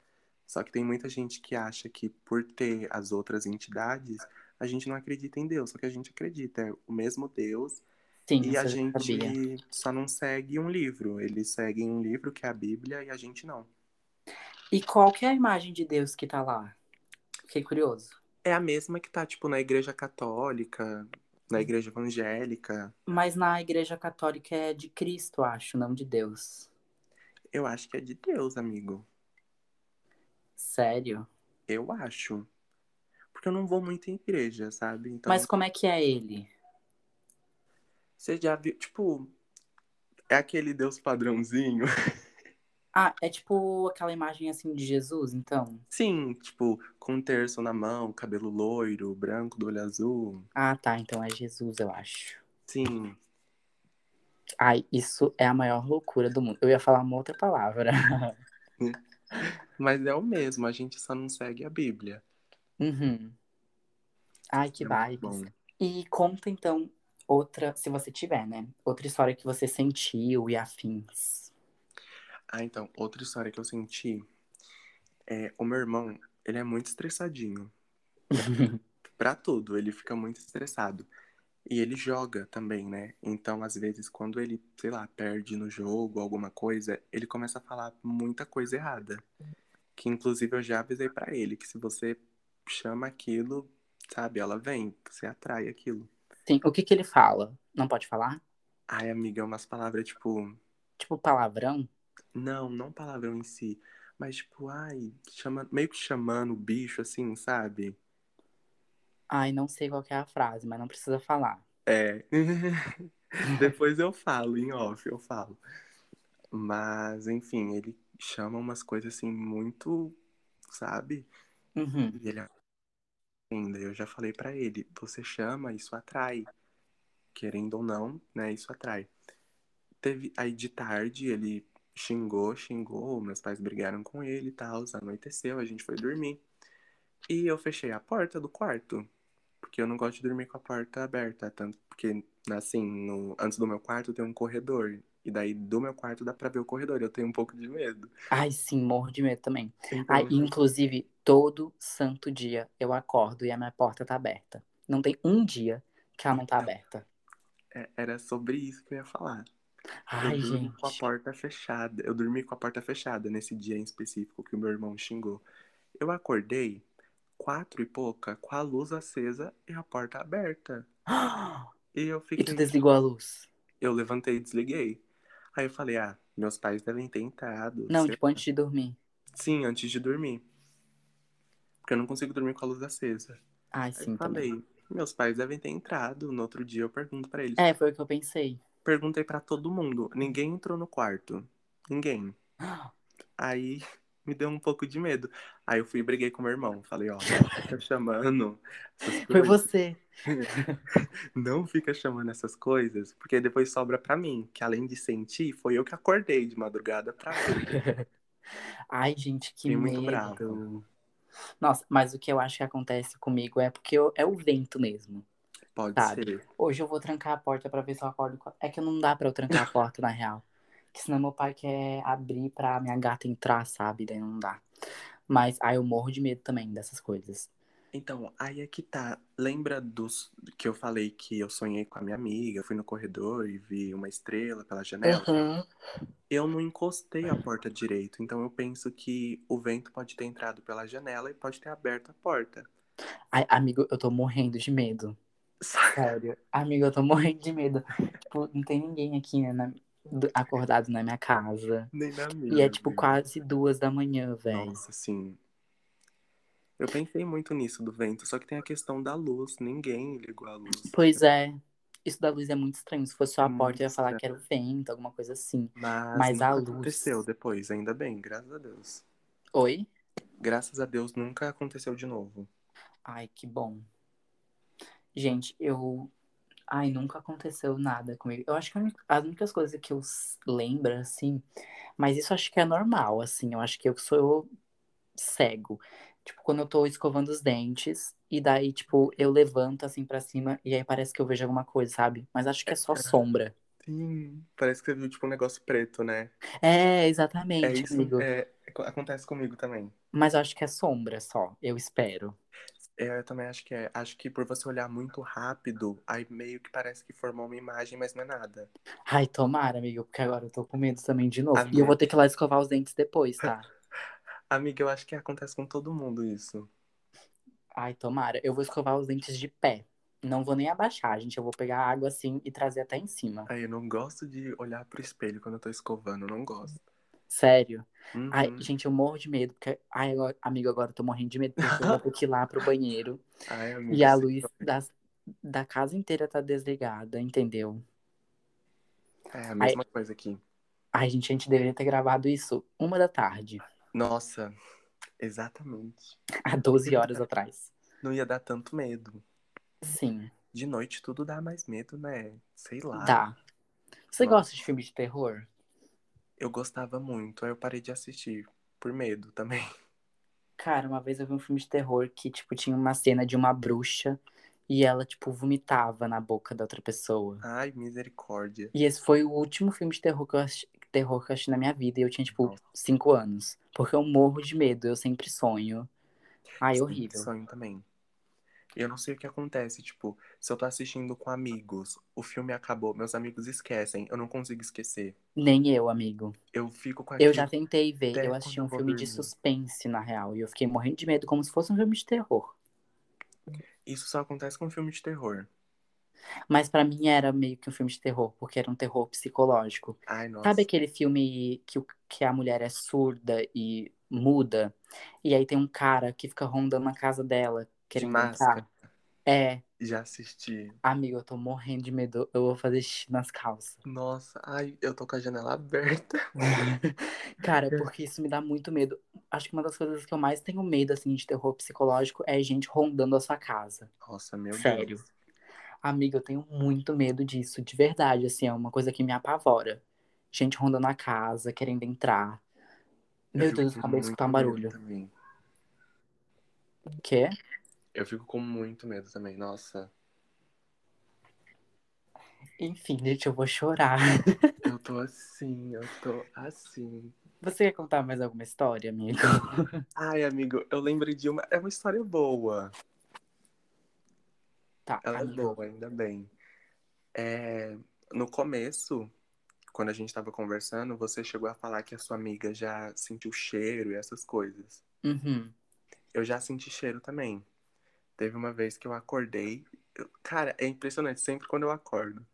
Só que tem muita gente que acha que por ter as outras entidades, a gente não acredita em Deus, só que a gente acredita, é o mesmo Deus Sim, e a já sabia. gente só não segue um livro. Eles seguem um livro que é a Bíblia e a gente não. E qual que é a imagem de Deus que tá lá? Fiquei curioso. É a mesma que tá, tipo, na igreja católica, na igreja evangélica. Mas na igreja católica é de Cristo, acho, não de Deus. Eu acho que é de Deus, amigo. Sério? Eu acho. Porque eu não vou muito em igreja, sabe? Então, Mas como é que é ele? você já viu, tipo, É aquele Deus padrãozinho. <laughs> Ah, é tipo aquela imagem assim de Jesus, então? Sim, tipo, com um terço na mão, cabelo loiro, branco, do olho azul. Ah, tá, então é Jesus, eu acho. Sim. Ai, isso é a maior loucura do mundo. Eu ia falar uma outra palavra. <laughs> Mas é o mesmo, a gente só não segue a Bíblia. Uhum. Ai, que É bom. E conta então outra, se você tiver, né? Outra história que você sentiu e afins. Ah, então, outra história que eu senti é o meu irmão, ele é muito estressadinho. <laughs> Pra tudo, ele fica muito estressado. E ele joga também, né? Então, às vezes, quando ele, sei lá, perde no jogo alguma coisa, ele começa a falar muita coisa errada. Que inclusive eu já avisei pra ele que se você chama aquilo, sabe, ela vem, você atrai aquilo. Sim, o que que ele fala? Não pode falar? Ai, amiga, é umas palavras tipo, Tipo palavrão? não, não palavrão em si, mas tipo, ai, chama, meio que chamando o bicho assim, sabe? Ai, não sei qual que é a frase, mas não precisa falar. É. <laughs> Depois eu falo, em off, eu falo. Mas, enfim, ele chama umas coisas assim muito, sabe? Uhum. E ele ainda, eu já falei pra ele, você chama, isso atrai. Querendo ou não, né, isso atrai. Teve aí de tarde, ele xingou, xingou, meus pais brigaram com ele e tal, anoiteceu, a gente foi dormir. E eu fechei a porta do quarto, porque eu não gosto de dormir com a porta aberta, tanto porque assim, no, antes do meu quarto tem um corredor. E daí do meu quarto dá pra ver o corredor. Eu tenho um pouco de medo. Ai, sim, morro de medo também. Então, Ai, inclusive, todo santo dia eu acordo e a minha porta tá aberta. Não tem um dia que ela não tá Então. aberta. é- era sobre isso que eu ia falar. Ai, eu gente. com a porta fechada. Eu dormi com a porta fechada nesse dia em específico que o meu irmão xingou. Eu acordei quatro e pouca com a luz acesa e a porta aberta. <gasps> E eu E fiquei. tu desligou a luz? Eu levantei e desliguei. Aí eu falei, ah, meus pais devem ter entrado. Não, tipo, antes de dormir. Sim, antes de dormir. Porque eu não consigo dormir com a luz acesa. Ai, Aí sim, também. falei, meus pais devem ter entrado. No outro dia eu pergunto pra eles. É, foi o que eu pensei. Perguntei pra todo mundo. Ninguém entrou no quarto. Ninguém. <gasps> Aí me deu um pouco de medo. Aí eu fui e briguei com meu irmão. Falei, ó, não fica chamando Foi você. <laughs> Não fica chamando essas coisas, porque depois sobra pra mim, que além de sentir, foi eu que acordei de madrugada pra ver. <laughs> Ai, gente, que Fiquei medo. muito bravo. Nossa, mas o que eu acho que acontece comigo é porque eu- é o vento mesmo. Pode Sabe? ser. Hoje eu vou trancar a porta pra ver se eu acordo. É que não dá pra eu trancar a porta, na real. Que senão meu pai quer abrir pra minha gata entrar, sabe? Daí não dá. Mas aí eu morro de medo também dessas coisas. Então, aí é que tá. Lembra dos que eu falei que eu sonhei com a minha amiga, fui no corredor e vi uma estrela pela janela? Eu não encostei a porta direito, então eu penso que o vento pode ter entrado pela janela e pode ter aberto a porta. Ai, amigo, eu tô morrendo de medo. <laughs> Sério. Amigo, eu tô morrendo de medo. Tipo, não tem ninguém aqui, né, acordado na minha casa. Nem na minha. E é tipo quase duas da manhã, velho. Nossa, sim. Eu pensei muito nisso do vento, só que tem a questão da luz. Ninguém ligou a luz. Pois é. Isso da luz é muito estranho. Se fosse só a Muito porta, eu ia falar estranho. que era o vento, alguma coisa assim. Mas, Mas a luz- aconteceu depois, ainda bem, graças a Deus. Oi? Graças a Deus nunca aconteceu de novo. Ai, que bom. Gente, eu. Ai, nunca aconteceu nada comigo. Eu acho que as únicas coisas que eu lembro, assim. Mas isso eu acho que é normal, assim. Eu acho que eu sou cego. Tipo, quando eu tô escovando os dentes, e daí, tipo, eu levanto assim pra cima, e aí parece que eu vejo alguma coisa, sabe? Mas acho que é só sombra. Sim, parece que você viu tipo um negócio preto, né? É, É exatamente, isso, amigo. é, acontece comigo também. Mas eu acho que é sombra só, eu espero. É, eu também acho que é. Acho que por você olhar muito rápido, aí meio que parece que formou uma imagem, mas não é nada. Ai, tomara, amigo, porque agora eu tô com medo também de novo. E eu Amiga. vou ter que ir lá escovar os dentes depois, tá? <laughs> Amiga, eu acho que acontece com todo mundo isso. Ai, tomara. Eu vou escovar os dentes de pé. Não vou nem abaixar, gente. Eu vou pegar a água assim e trazer até em cima. Aí eu não gosto de olhar pro espelho quando eu tô escovando, não gosto. Sério. Uhum. Ai, gente, eu morro de medo. Porque... Ai, agora- amigo, agora eu tô morrendo de medo porque eu vou ter que ir lá pro <laughs> banheiro. Ai, amiga, E a luz também. das- da casa inteira tá desligada, entendeu? É a mesma coisa aqui. Ai, gente, a gente deveria ter gravado isso uma da tarde, Nossa, exatamente. <laughs> há 12 horas atrás. Não ia dar tanto medo. Sim, De noite tudo dá mais medo, né? Sei lá. dá. Você Nossa. gosta de filme de terror? Eu gostava muito, aí eu parei de assistir. Por medo também. <laughs> Cara, uma vez eu vi um filme de terror que, tipo, tinha uma cena de uma bruxa e ela, tipo, vomitava na boca da outra pessoa. Ai, misericórdia. E esse foi o último filme de terror que eu assisti, terror que eu assisti na minha vida. E eu tinha, tipo, Nossa. 5 anos. Porque eu morro de medo, eu sempre sonho. Ai, Sim, horrível. Sonho também. Eu não sei o que acontece, tipo, se eu tô assistindo com amigos, o filme acabou, meus amigos esquecem, eu não consigo esquecer. Nem eu, amigo. Eu fico com Eu aquilo. já tentei ver. Eu assisti um eu filme de suspense, na real. E eu fiquei morrendo de medo, como se fosse um filme de terror. Isso só acontece com filme de terror. Mas pra mim era meio que um filme de terror, porque era um terror psicológico. Ai, nossa. Sabe aquele filme que, que a mulher é surda e muda? E aí tem um cara que fica rondando na casa dela, querendo máscara. entrar? É, Já assisti. amigo, eu tô morrendo de medo. Eu vou fazer xixi nas calças. Nossa, ai, eu tô com a janela aberta. <laughs> Cara, porque isso me dá muito medo. Acho que uma das coisas que eu mais tenho medo, assim, de terror psicológico é gente rondando a sua casa. Nossa, meu Sério. Deus. Amiga, eu tenho muito medo disso, de verdade, assim, é uma coisa que me apavora. Gente rondando a casa, querendo entrar. Eu Meu fico Deus, com acabei de escutar um barulho. Também. Quê? Eu fico com muito medo também, nossa. Enfim, gente, eu vou chorar. <laughs> Eu tô assim, eu tô assim. Você quer contar mais alguma história, amigo? <laughs> Ai, amigo, eu lembrei de uma. É uma história boa. Tá, Ela é amigo. boa, ainda bem. É, no começo, quando a gente tava conversando, você chegou a falar que a sua amiga já sentiu cheiro e essas coisas. Uhum. Eu já senti cheiro também. Teve uma vez que eu acordei. eu- Cara, é impressionante, sempre quando eu acordo.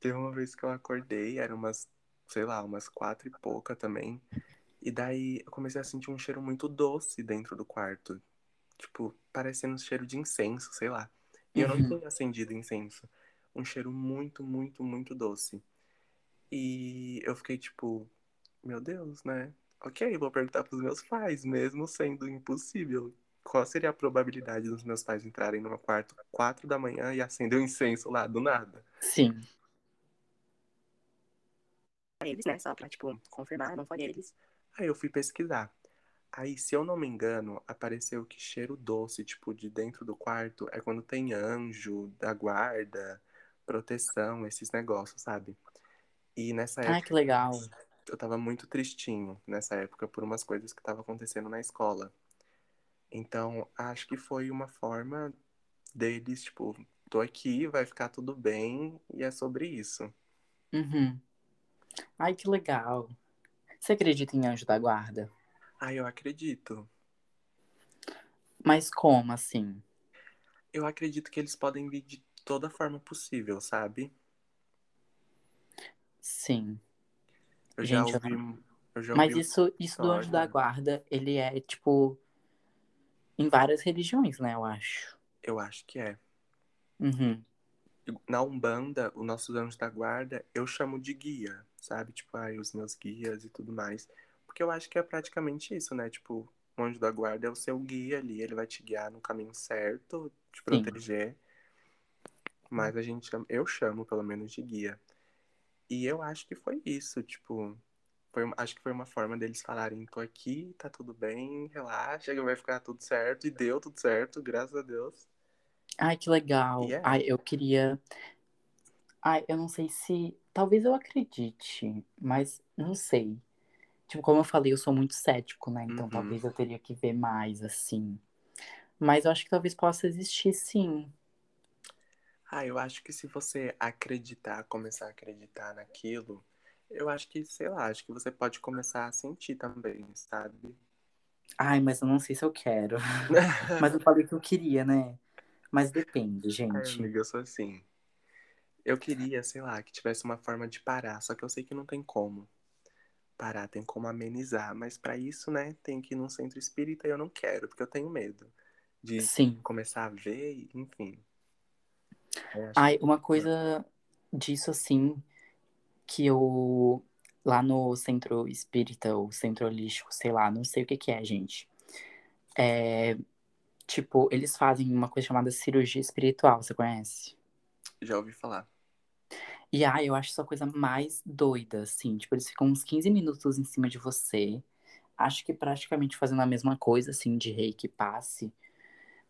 Teve uma vez que eu acordei, era umas, sei lá, umas quatro e pouca também. E daí eu comecei a sentir um cheiro muito doce dentro do quarto. Tipo, parecendo um cheiro de incenso, sei lá. E eu não Uhum. tinha acendido incenso. Um cheiro muito, muito, muito doce. E eu fiquei tipo, meu Deus, né? Ok, vou perguntar pros meus pais, mesmo sendo impossível. Qual seria a probabilidade dos meus pais entrarem no meu quarto quatro da manhã e acender um incenso lá do nada? Sim. eles, né? Só pra, tipo, confirmar, não foi eles. Aí eu fui pesquisar. Aí, se eu não me engano, apareceu que cheiro doce, tipo, de dentro do quarto, é quando tem anjo, da guarda, proteção, esses negócios, sabe? E nessa época que legal. eu tava muito tristinho nessa época por umas coisas que estavam acontecendo na escola. Então, acho que foi uma forma deles, tipo, tô aqui, vai ficar tudo bem, e é sobre isso. Uhum. Ai, que legal. Você acredita em anjo da guarda? Ah, eu acredito. Mas como assim? Eu acredito que eles podem vir de toda forma possível, sabe? Sim. Eu já Gente, eu ouvi. Eu já Mas ouvi isso, isso do anjo da guarda, ele é, tipo, em várias religiões, né, eu acho. Eu acho que é. Uhum. Na Umbanda, os nossos anjos da guarda, eu chamo de guia, sabe? Tipo, ai, os meus guias e tudo mais. Porque eu acho que é praticamente isso, né? Tipo, o anjo da guarda é o seu guia ali, ele vai te guiar no caminho certo, te proteger. Mas a gente eu chamo pelo menos de guia. E eu acho que foi isso, tipo, foi, acho que foi uma forma deles falarem, tô aqui, tá tudo bem, relaxa, que vai ficar tudo certo. E deu tudo certo, graças a Deus. Ai, que legal. E é. Ai, eu queria. Ai, eu não sei se. Talvez eu acredite, mas não sei. Tipo, como eu falei, eu sou muito cético, né? Então Uhum. talvez eu teria que ver mais, assim. Mas eu acho que talvez possa existir, sim. Ah, eu acho que se você acreditar, começar a acreditar naquilo, eu acho que, sei lá, acho que você pode começar a sentir também, sabe? Ai, mas eu não sei se eu quero. <laughs> Mas eu falei que eu queria, né? Mas depende, Ai, gente. amiga, eu sou assim. Eu queria, sei lá, que tivesse uma forma de parar, só que eu sei que não tem como parar, tem como amenizar. Mas pra isso, né, tem que ir num centro espírita e eu não quero, porque eu tenho medo de Sim. começar a ver, e, enfim. Ai, uma coisa disso, assim, que eu. Lá no centro espírita, ou centro holístico, sei lá, não sei o que que é, gente. É. Tipo, eles fazem uma coisa chamada cirurgia espiritual, você conhece? Já ouvi falar. E ah, eu acho essa coisa mais doida, assim. Tipo, eles ficam uns 15 minutos em cima de você. Acho que praticamente fazendo a mesma coisa, assim, de reiki passe.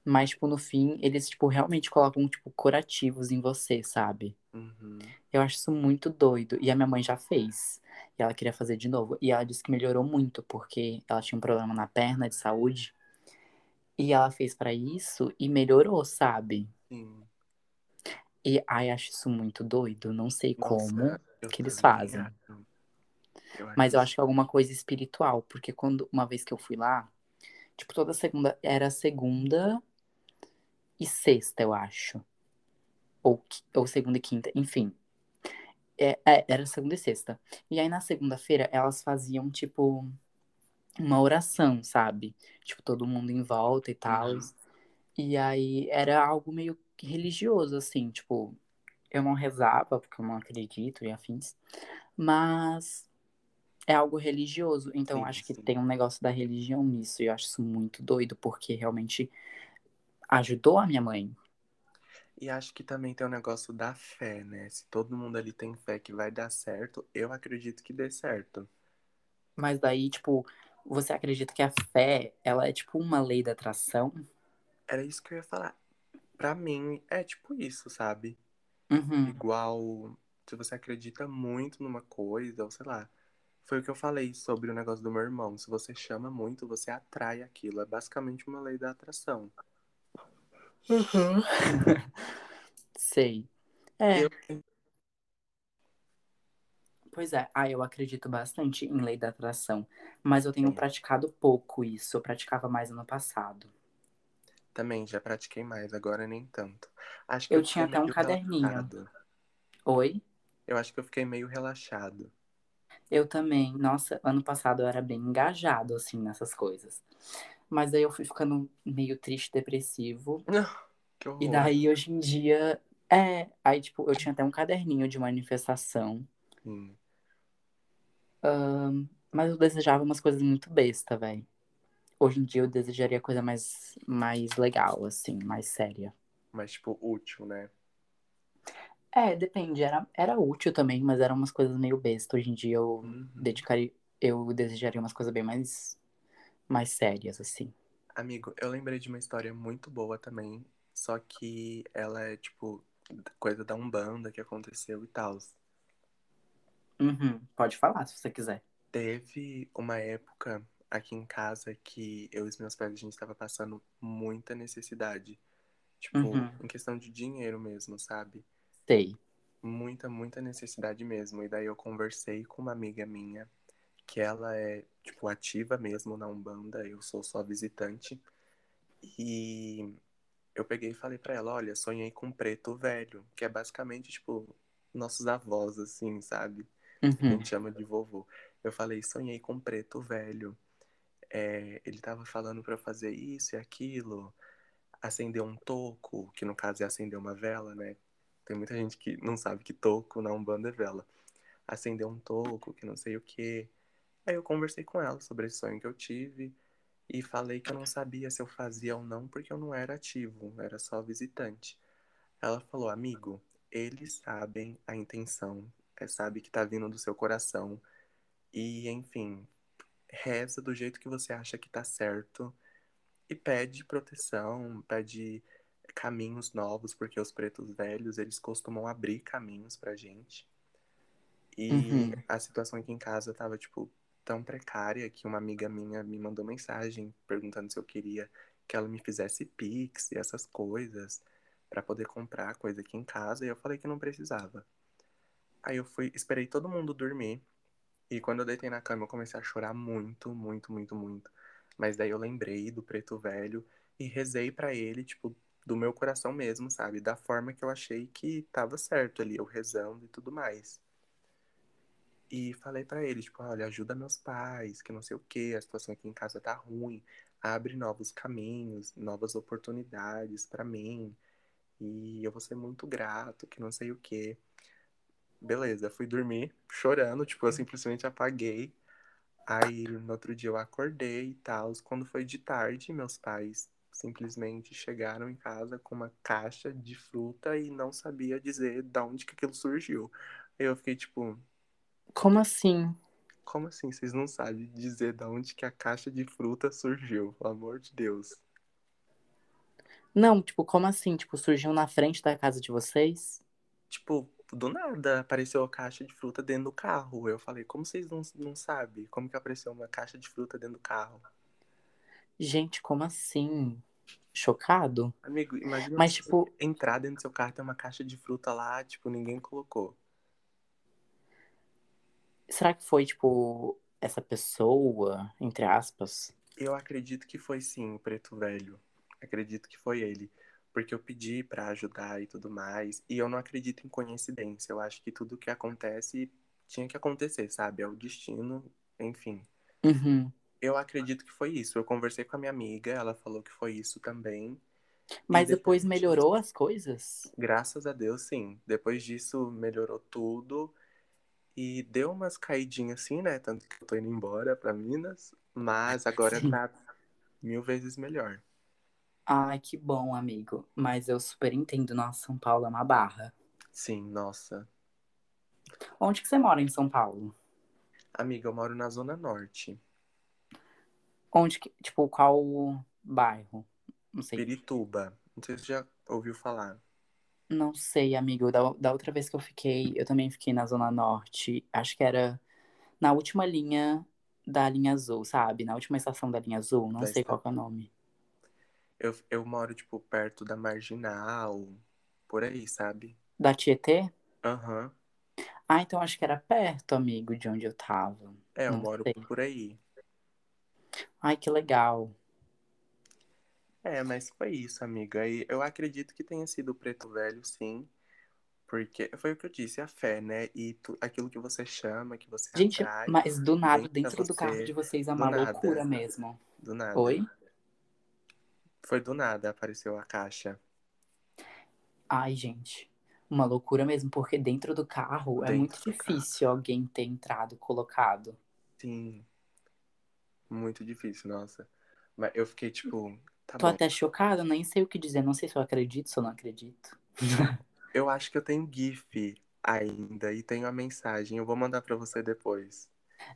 Mas, tipo, no fim, eles, tipo, realmente colocam, tipo, curativos em você, sabe? Uhum. Eu acho isso muito doido. E a minha mãe já fez. E ela queria fazer de novo. E ela disse que melhorou muito, porque ela tinha um problema na perna de saúde. E ela fez pra isso e melhorou, sabe? Sim. E ai, acho isso muito doido. Não sei como Nossa, eu que eles fazem. acho. Eu acho Mas eu acho que é alguma coisa espiritual, porque quando uma vez que eu fui lá, tipo, toda segunda era segunda e sexta, eu acho. Ou, ou segunda e quinta, enfim. É, é, era segunda e sexta. E aí na segunda-feira elas faziam, tipo, uma oração, sabe? Tipo, todo mundo em volta e tal. Uhum. E aí era algo meio religioso, assim, tipo, eu não rezava, porque eu não acredito e afins. Mas é algo religioso. Então Sim, acho que sim. tem um negócio da religião nisso. E eu acho isso muito doido, porque realmente ajudou a minha mãe. E acho que também tem o negócio da fé, né? Se todo mundo ali tem fé que vai dar certo, eu acredito que dê certo. Mas daí, tipo, você acredita que a fé, ela é tipo uma lei da atração? Era isso que eu ia falar. Pra mim, é tipo isso, sabe? Uhum. Igual se você acredita muito numa coisa, ou sei lá. Foi o que eu falei sobre o negócio do meu irmão. Se você chama muito, você atrai aquilo. É basicamente uma lei da atração. Uhum. <laughs> Sei. É, Eu pois é. Ah, eu acredito bastante em lei da atração. Mas eu tenho Sim. praticado pouco isso. Eu praticava mais ano passado. também já pratiquei mais, agora nem tanto. Acho que Eu eu tinha até um caderninho. relaxado. Oi? Eu acho que eu fiquei meio relaxado. Eu também. Nossa, ano passado eu era bem engajado, assim, nessas coisas. Mas daí eu fui ficando meio triste, depressivo. Horror. E daí, hoje em dia, é. Aí, tipo, eu tinha até um caderninho de manifestação. Sim. Mas eu desejava umas coisas muito besta, velho. Hoje em dia eu desejaria coisa mais, mais legal, assim, mais séria. Mas, tipo, útil, né? É, depende. Era, era útil também, mas eram umas coisas meio besta. Hoje em dia eu Uhum. dedicaria. Eu desejaria umas coisas bem mais, mais sérias, assim. Amigo, eu lembrei de uma história muito boa também. Só que ela é, tipo, coisa da Umbanda que aconteceu e tal. Uhum, pode falar se você quiser. Teve uma época aqui em casa que eu e os meus pais a gente estava passando muita necessidade. Tipo, Uhum. em questão de dinheiro mesmo, sabe? Sei. Muita, muita necessidade mesmo. E daí eu conversei com uma amiga minha, que ela é, tipo, ativa mesmo na Umbanda, eu sou só visitante. E eu peguei e falei pra ela, olha, sonhei com um preto velho, que é basicamente, tipo, nossos avós, assim, sabe? A Uhum. gente chama de vovô. Eu falei, sonhei com um preto velho. É, ele tava falando pra eu fazer isso e aquilo, acender um toco, que no caso é acender uma vela, né? Tem muita gente que não sabe que toco na Umbanda é vela. Acender um toco, que não sei o quê. Aí eu conversei com ela sobre esse sonho que eu tive e falei que eu não sabia se eu fazia ou não porque eu não era ativo, era só visitante. Ela falou, amigo, eles sabem a intenção, é, sabe que tá vindo do seu coração e, enfim, reza do jeito que você acha que tá certo e pede proteção, pede caminhos novos, porque os pretos velhos, eles costumam abrir caminhos pra gente. E Uhum. a situação aqui em casa tava, tipo, tão precária que uma amiga minha me mandou mensagem perguntando se eu queria que ela me fizesse pix e essas coisas pra poder comprar coisa aqui em casa, e eu falei que não precisava. Aí eu fui, esperei todo mundo dormir, e quando eu deitei na cama eu comecei a chorar muito, muito, muito, muito. Mas daí eu lembrei do preto velho e rezei pra ele, tipo, do meu coração mesmo, sabe? Da forma que eu achei que tava certo ali, eu rezando e tudo mais. E falei pra ele, tipo, olha, ajuda meus pais, que não sei o que, a situação aqui em casa tá ruim, abre novos caminhos, novas oportunidades pra mim, e eu vou ser muito grato, que não sei o que. beleza, fui dormir chorando, tipo, eu simplesmente apaguei. Aí no outro dia eu acordei e tal. Quando foi de tarde, meus pais simplesmente chegaram em casa com uma caixa de fruta e não sabia dizer de onde que aquilo surgiu. Eu fiquei tipo, Como assim? como assim vocês não sabem dizer de onde que a caixa de fruta surgiu? Pelo amor de Deus. Não, tipo, como assim? Tipo, surgiu na frente da casa de vocês? Tipo, do nada apareceu a caixa de fruta dentro do carro. Eu falei, como vocês não, não sabem? Como que apareceu uma caixa de fruta dentro do carro? Gente, como assim? Chocado? Amigo, imagina Mas, tipo- entrar dentro do seu carro ter uma caixa de fruta lá, tipo, ninguém colocou. Será que foi, tipo, essa pessoa, entre aspas? Eu acredito que foi sim o preto velho. Acredito que foi ele. Porque eu pedi pra ajudar e tudo mais. E eu não acredito em coincidência. Eu acho que tudo que acontece tinha que acontecer, sabe? É o destino, enfim. Uhum. Eu acredito que foi isso. Eu conversei com a minha amiga, ela falou que foi isso também. Mas depois disso- melhorou as coisas? Graças a Deus, sim. Depois disso, melhorou tudo. E deu umas caidinhas assim, né? Tanto que eu tô indo embora pra Minas. Mas <laughs> agora Sim. tá mil vezes melhor. Ai, que bom, amigo. Mas eu super entendo, nossa, São Paulo é uma barra. Sim, nossa. Onde que você mora em São Paulo? Amiga, eu moro na Zona Norte. Onde que, tipo, qual bairro? Não sei. Pirituba. Não sei se você já ouviu falar. Não sei, amigo. Da, da outra vez que eu fiquei, eu também fiquei na Zona Norte. Acho que era na última linha da linha azul, sabe? Na última estação da linha azul. Não Da sei qual que é o nome. Eu, eu moro, tipo, perto da Marginal. Por aí, sabe? Da Tietê? Aham. Ah, então acho que era perto, amigo, de onde eu tava. É, eu Não moro sei. por aí. Ai, que legal. É, mas foi isso, amiga. E eu acredito que tenha sido o preto velho, sim. Porque foi o que eu disse, a fé, né? E tu- aquilo que você chama, que você Gente, atrai, mas do nada, dentro do carro de vocês é uma nada. loucura mesmo. do nada. Oi? Foi do nada, apareceu a caixa. Ai, gente. Uma loucura mesmo, porque dentro do carro é Dentro muito do carro. difícil alguém ter entrado colocado. Sim. Muito difícil, nossa. Mas eu fiquei tipo, tá Tô bom. até chocada, nem sei o que dizer. Não sei se eu acredito, se eu não acredito. <laughs> Eu acho que eu tenho GIF ainda e tenho a mensagem. Eu vou mandar pra você depois.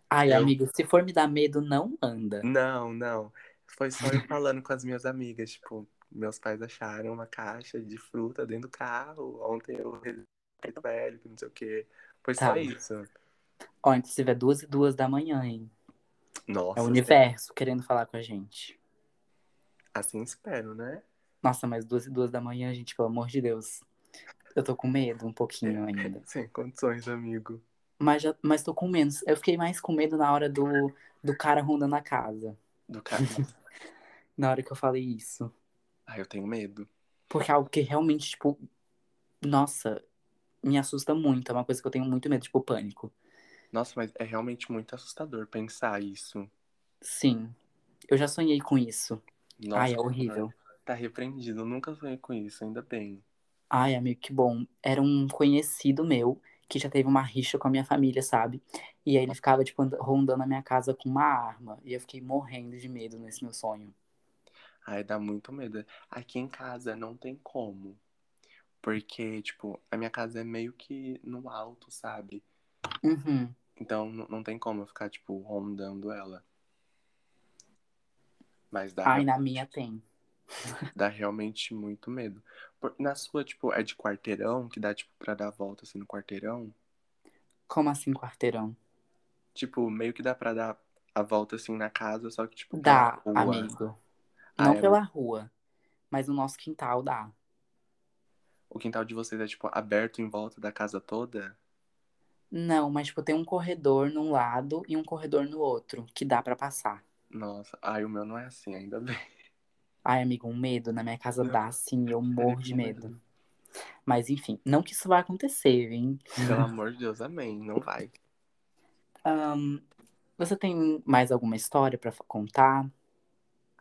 Ai, Eu- amigo, se for me dar medo, não anda. Não, não. Foi só eu <laughs> falando com as minhas amigas, tipo, meus pais acharam uma caixa de fruta dentro do carro. Ontem eu velho, não sei o quê. Foi só Tá. isso. Ó, inclusive é duas e duas da manhã, hein? Nossa, É o universo querendo falar com a gente. Assim espero, né? Nossa, mas duas e duas da manhã, gente, pelo amor de Deus. Eu tô com medo um pouquinho ainda. <laughs> Sem condições, amigo. Mas, já, mas tô com menos. Eu fiquei mais com medo na hora do, do cara rondando a casa. Do carro. <laughs> Na hora que eu falei isso. Ai, eu tenho medo. Porque é algo que realmente, tipo, nossa, me assusta muito. É uma coisa que eu tenho muito medo, tipo, pânico. Nossa, mas é realmente muito assustador pensar isso. Sim. Eu já sonhei com isso. Nossa, Ai, é horrível. Tá repreendido. Eu nunca sonhei com isso, ainda bem. Ai, amigo, que bom. Era um conhecido meu que já teve uma rixa com a minha família, sabe? E aí ele ficava, tipo, and- rondando a minha casa com uma arma. E eu fiquei morrendo de medo nesse meu sonho. Ai, dá muito medo. Aqui em casa não tem como. Porque, tipo, a minha casa é meio que no alto, sabe? Uhum. Então não não tem como eu ficar, tipo, rondando ela. Mas dá, Ai, na minha tem. <laughs> dá realmente muito medo. Por- na sua, tipo, é de quarteirão, que dá, tipo, pra dar a volta assim no quarteirão? Como assim, quarteirão? Tipo, meio que dá pra dar a volta assim na casa, só que, tipo, Dá, rua. amigo. Ah, Não é- pela rua, mas no nosso quintal dá. O quintal de vocês é, tipo, aberto em volta da casa toda? Não, mas tipo, tem um corredor num lado e um corredor no outro, que dá pra passar. Nossa, ai, o meu não é assim, ainda bem. Ai, amigo, um medo na minha casa dá, sim, eu morro de medo. Mas enfim, não que isso vai acontecer, hein? Pelo <laughs> amor de Deus, amém. Não vai. Ahn, você tem mais alguma história pra fa- contar?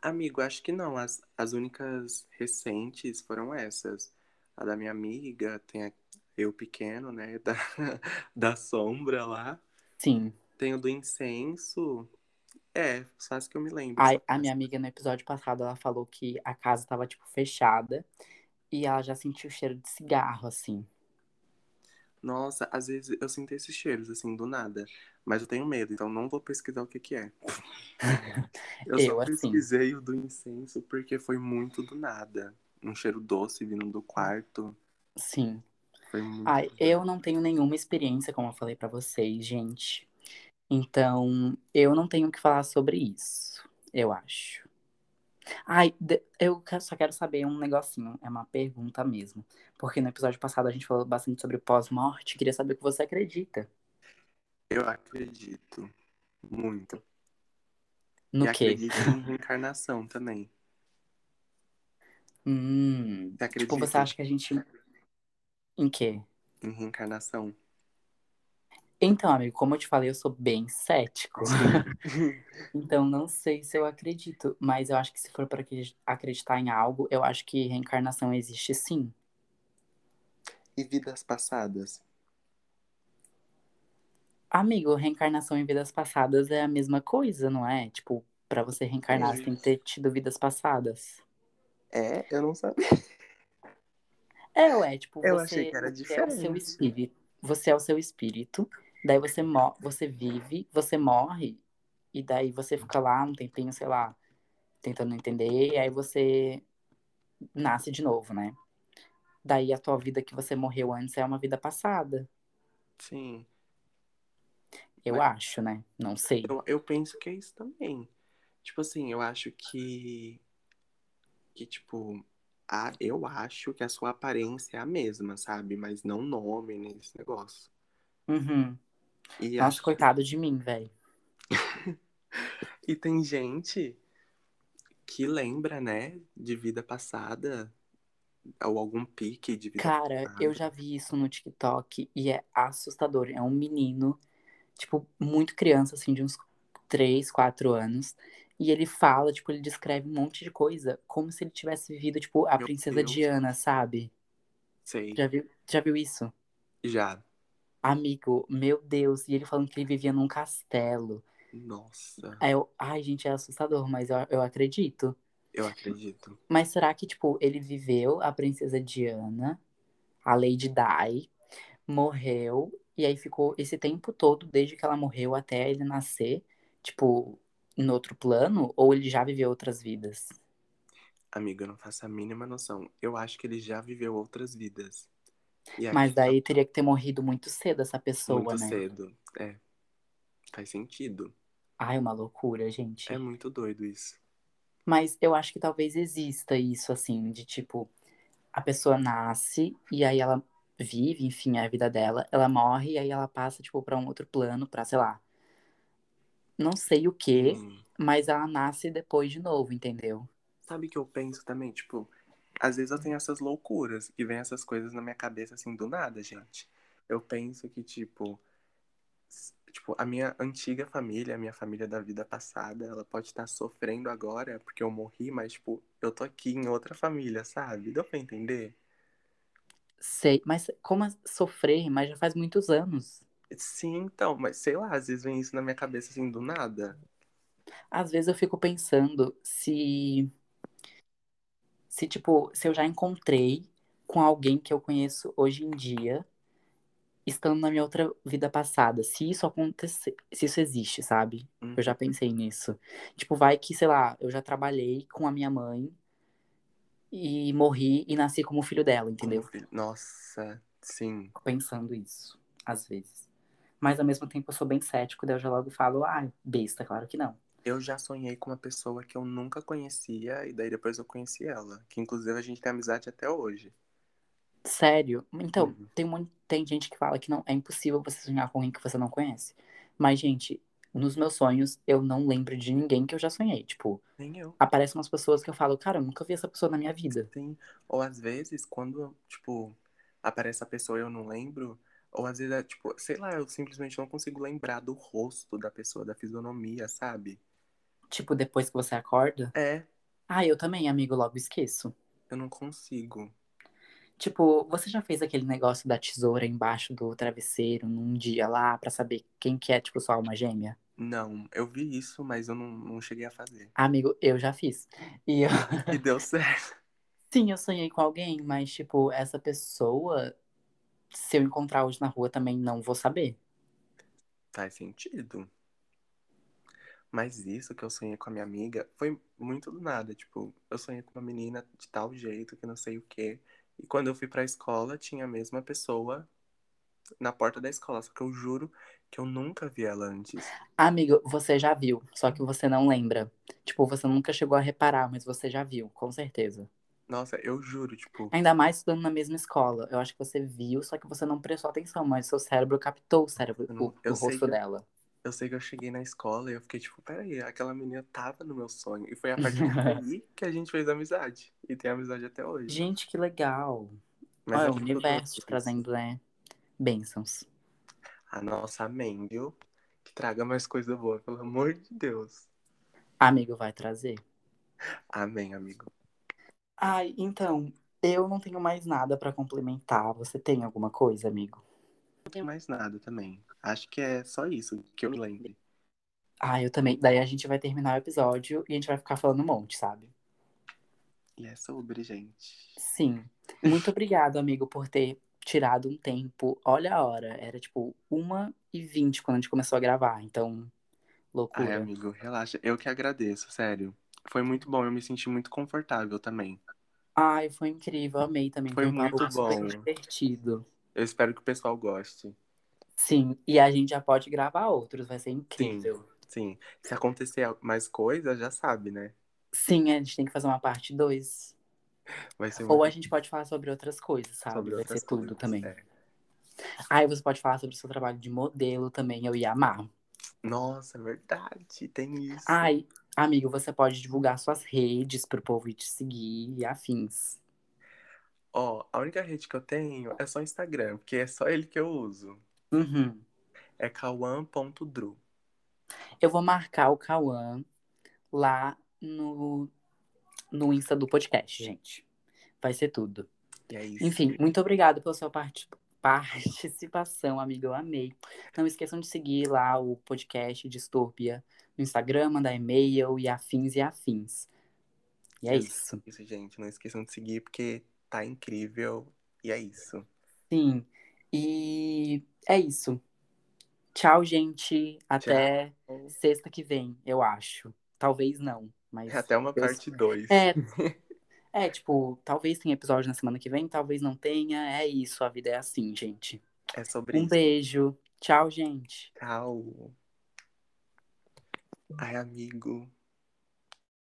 Amigo, acho que não. As, as únicas recentes foram essas. A da minha amiga, tem a, eu pequeno, né? <laughs> Da, da sombra lá. Sim. Tem o do incenso. É, só as que eu me lembro. A, só a minha amiga no episódio passado, ela falou que a casa tava, tipo, fechada. E ela já sentiu o cheiro de cigarro, assim. Nossa, às vezes eu sinto esses cheiros, assim, do nada. Mas eu tenho medo, então não vou pesquisar o que que é. <laughs> Eu só Eu, assim. pesquisei o do incenso porque foi muito do nada. Um cheiro doce vindo do quarto. Sim. Ai, eu não tenho nenhuma experiência, como eu falei pra vocês, gente. Então, eu não tenho o que falar sobre isso, eu acho. Ai, eu só quero saber um negocinho, é uma pergunta mesmo. Porque no episódio passado a gente falou bastante sobre pós-morte, queria saber o que você acredita. Eu acredito muito. No e quê? acredito em reencarnação também. Hum, Você tipo, você acredita? acha que a gente. Em quê? Em reencarnação. Então, amigo, como eu te falei, eu sou bem cético. <laughs> Então, não sei se eu acredito, mas eu acho que se for para acreditar em algo, eu acho que reencarnação existe sim. e vidas passadas? Amigo, reencarnação em vidas passadas é a mesma coisa, não é? Tipo, pra você reencarnar, É você tem que ter tido vidas passadas. É, eu não sabia. É, ué, tipo, Eu você, achei que era você é o seu diferente. espírito. Você é o seu espírito, daí você, você vive, você morre, e daí você fica lá um tempinho, sei lá, tentando entender, e aí você nasce de novo, né? Daí a tua vida que você morreu antes é uma vida passada. Sim. Eu Mas- acho, né? Não sei. Eu, eu penso que é isso também. Tipo assim, eu acho que. Que, tipo. A, eu acho que a sua aparência é a mesma, sabe? Mas não nome nesse negócio. Uhum. E, Nossa, acho- coitado de mim, velho. <laughs> e tem gente que lembra, né? De vida passada. Ou algum pique de vida Cara, passada. eu já vi isso no TikTok e é assustador. É um menino, tipo, muito criança, assim, de uns 3, 4 anos. E ele fala, tipo, ele descreve um monte de coisa, como se ele tivesse vivido, tipo, a Meu princesa Deus. Diana, sabe? Sei. Já viu, já viu isso? Já. Amigo, meu Deus. E ele falando que ele vivia num castelo. Nossa, Aí eu, ai, gente, é assustador, mas eu, eu acredito. eu acredito. Mas será que, tipo, ele viveu a princesa Diana, a Lady Di, morreu, e aí ficou esse tempo todo, desde que ela morreu até ele nascer, tipo, em outro plano? Ou ele já viveu outras vidas? Amiga, eu não faço a mínima noção. Eu acho que ele já viveu outras vidas. Mas aqui tá daí teria que ter morrido muito cedo essa pessoa, muito né? cedo. É. Faz sentido. Ai, uma loucura, gente. É muito doido isso. Mas eu acho que talvez exista isso, assim, de tipo, a pessoa nasce e aí ela vive, enfim, a vida dela, ela morre e aí ela passa, tipo, pra um outro plano, pra, sei lá, não sei o quê, Hum. mas ela nasce depois de novo, entendeu? Sabe o que eu penso também? Tipo, às vezes eu tenho essas loucuras e vem essas coisas na minha cabeça assim do nada, gente. Eu penso que, tipo, tipo, a minha antiga família, a minha família da vida passada, ela pode estar sofrendo agora porque eu morri, mas, tipo, eu tô aqui em outra família, sabe? Deu pra entender? Sei, mas como sofrer, mas já faz muitos anos. Sim, então, mas sei lá, às vezes vem isso na minha cabeça assim do nada. Às vezes eu fico pensando se, se tipo, se eu já encontrei com alguém que eu conheço hoje em dia, estando na minha outra vida passada, se isso acontecer, se isso existe, sabe? Uhum. Eu já pensei nisso. Tipo, vai que, sei lá, eu já trabalhei com a minha mãe e morri e nasci como filho dela, entendeu? filho- Nossa, sim. Fico pensando isso, às vezes. Mas ao mesmo tempo eu sou bem cético, daí eu já logo falo, ah, besta, claro que não. Eu já sonhei com uma pessoa que eu nunca conhecia e daí depois eu conheci ela. Que inclusive a gente tem amizade até hoje. Sério? Então, Uhum. tem, monte- tem gente que fala que não é impossível você sonhar com alguém que você não conhece. Mas, gente, nos meus sonhos, eu não lembro de ninguém que eu já sonhei. Tipo, Nem eu. aparecem umas pessoas que eu falo, cara, eu nunca vi essa pessoa na minha vida. Sim. Ou às vezes, quando, tipo, aparece a pessoa e eu não lembro, ou às vezes é, tipo, sei lá, eu simplesmente não consigo lembrar do rosto da pessoa, da fisionomia, sabe? Tipo, depois que você acorda. É, Ah, eu também, amigo, logo esqueço. eu não consigo. Tipo, você já fez aquele negócio da tesoura embaixo do travesseiro num dia lá pra saber quem que é, tipo, sua alma gêmea? Não, eu vi isso, mas eu não, não cheguei a fazer. Amigo, eu já fiz. E eu... <laughs> E deu certo. sim, eu sonhei com alguém, mas, tipo, essa pessoa, se eu encontrar hoje na rua, também não vou saber. Faz sentido. Mas isso que eu sonhei com a minha amiga foi muito do nada. Tipo, eu sonhei com uma menina de tal jeito que não sei o quê. E quando eu fui pra escola, tinha a mesma pessoa na porta da escola. Só que eu juro que eu nunca vi ela antes. Amigo, você já viu, só que você não lembra. Tipo, você nunca chegou a reparar, mas você já viu, com certeza. Nossa, eu juro, tipo, Ainda mais estudando na mesma escola. Eu acho que você viu, só que você não prestou atenção, mas seu cérebro captou o cérebro, Eu o, eu o rosto que- dela. Eu sei que eu cheguei na escola e eu fiquei tipo, peraí, aquela menina tava no meu sonho. E foi a partir <laughs> daí que a gente fez amizade. E tem amizade até hoje. Gente, que legal. Mas Olha, é o universo trazendo, né? Bênçãos. A nossa amém, viu? Que traga mais coisa boa, pelo amor de Deus. Amigo, vai trazer. Amém, amigo. Ai, então, eu não tenho mais nada pra complementar. Você tem alguma coisa, amigo? Não tem mais nada também. Acho que é só isso que eu me lembre. Ah, eu também. Daí a gente vai terminar o episódio e a gente vai ficar falando um monte, sabe? E é sobre, gente. Sim. Muito obrigado, amigo, por ter tirado um tempo. Olha a hora. Era tipo 1h20 quando a gente começou a gravar. Então, loucura. Ai, amigo, relaxa. Eu que agradeço, sério. Foi muito bom, eu me senti muito confortável também. Ai, foi incrível. Amei também. Foi papo muito super bom. divertido. Eu espero que o pessoal goste. Sim, e a gente já pode gravar outros. Vai ser incrível. Sim. Se acontecer mais coisa, já sabe, né? Sim, a gente tem que fazer uma parte 2. Vai ser Ou muito a gente pode falar sobre outras coisas, sabe? sobre Vai ser tudo coisas, também. é. Aí você pode falar sobre o seu trabalho de modelo também, eu ia amar. Nossa, é verdade, tem isso. Ai, amigo, você pode divulgar suas redes pro povo ir te seguir e afins. Ó, a única rede que eu tenho é só Instagram, porque é só ele que eu uso. Uhum. É kawan.dru. Eu vou marcar o Cauã lá no, no Insta do podcast, gente. Vai ser tudo. É isso. Enfim, muito obrigado pela sua parte- participação, amiga. Eu amei. Não esqueçam de seguir lá o podcast Distopia no Instagram, mandar e-mail e afins e afins. E é isso. Isso, gente. Não esqueçam de seguir, porque tá incrível. E é isso. Sim. E é isso. Tchau, gente. Até sexta que vem, eu acho. Talvez não, mas. Até uma parte 2. É. <laughs> É, tipo, talvez tenha episódio na semana que vem, talvez não tenha. É isso, a vida é assim, gente. É sobre Um isso. beijo. Tchau, gente. Tchau. Ai, amigo.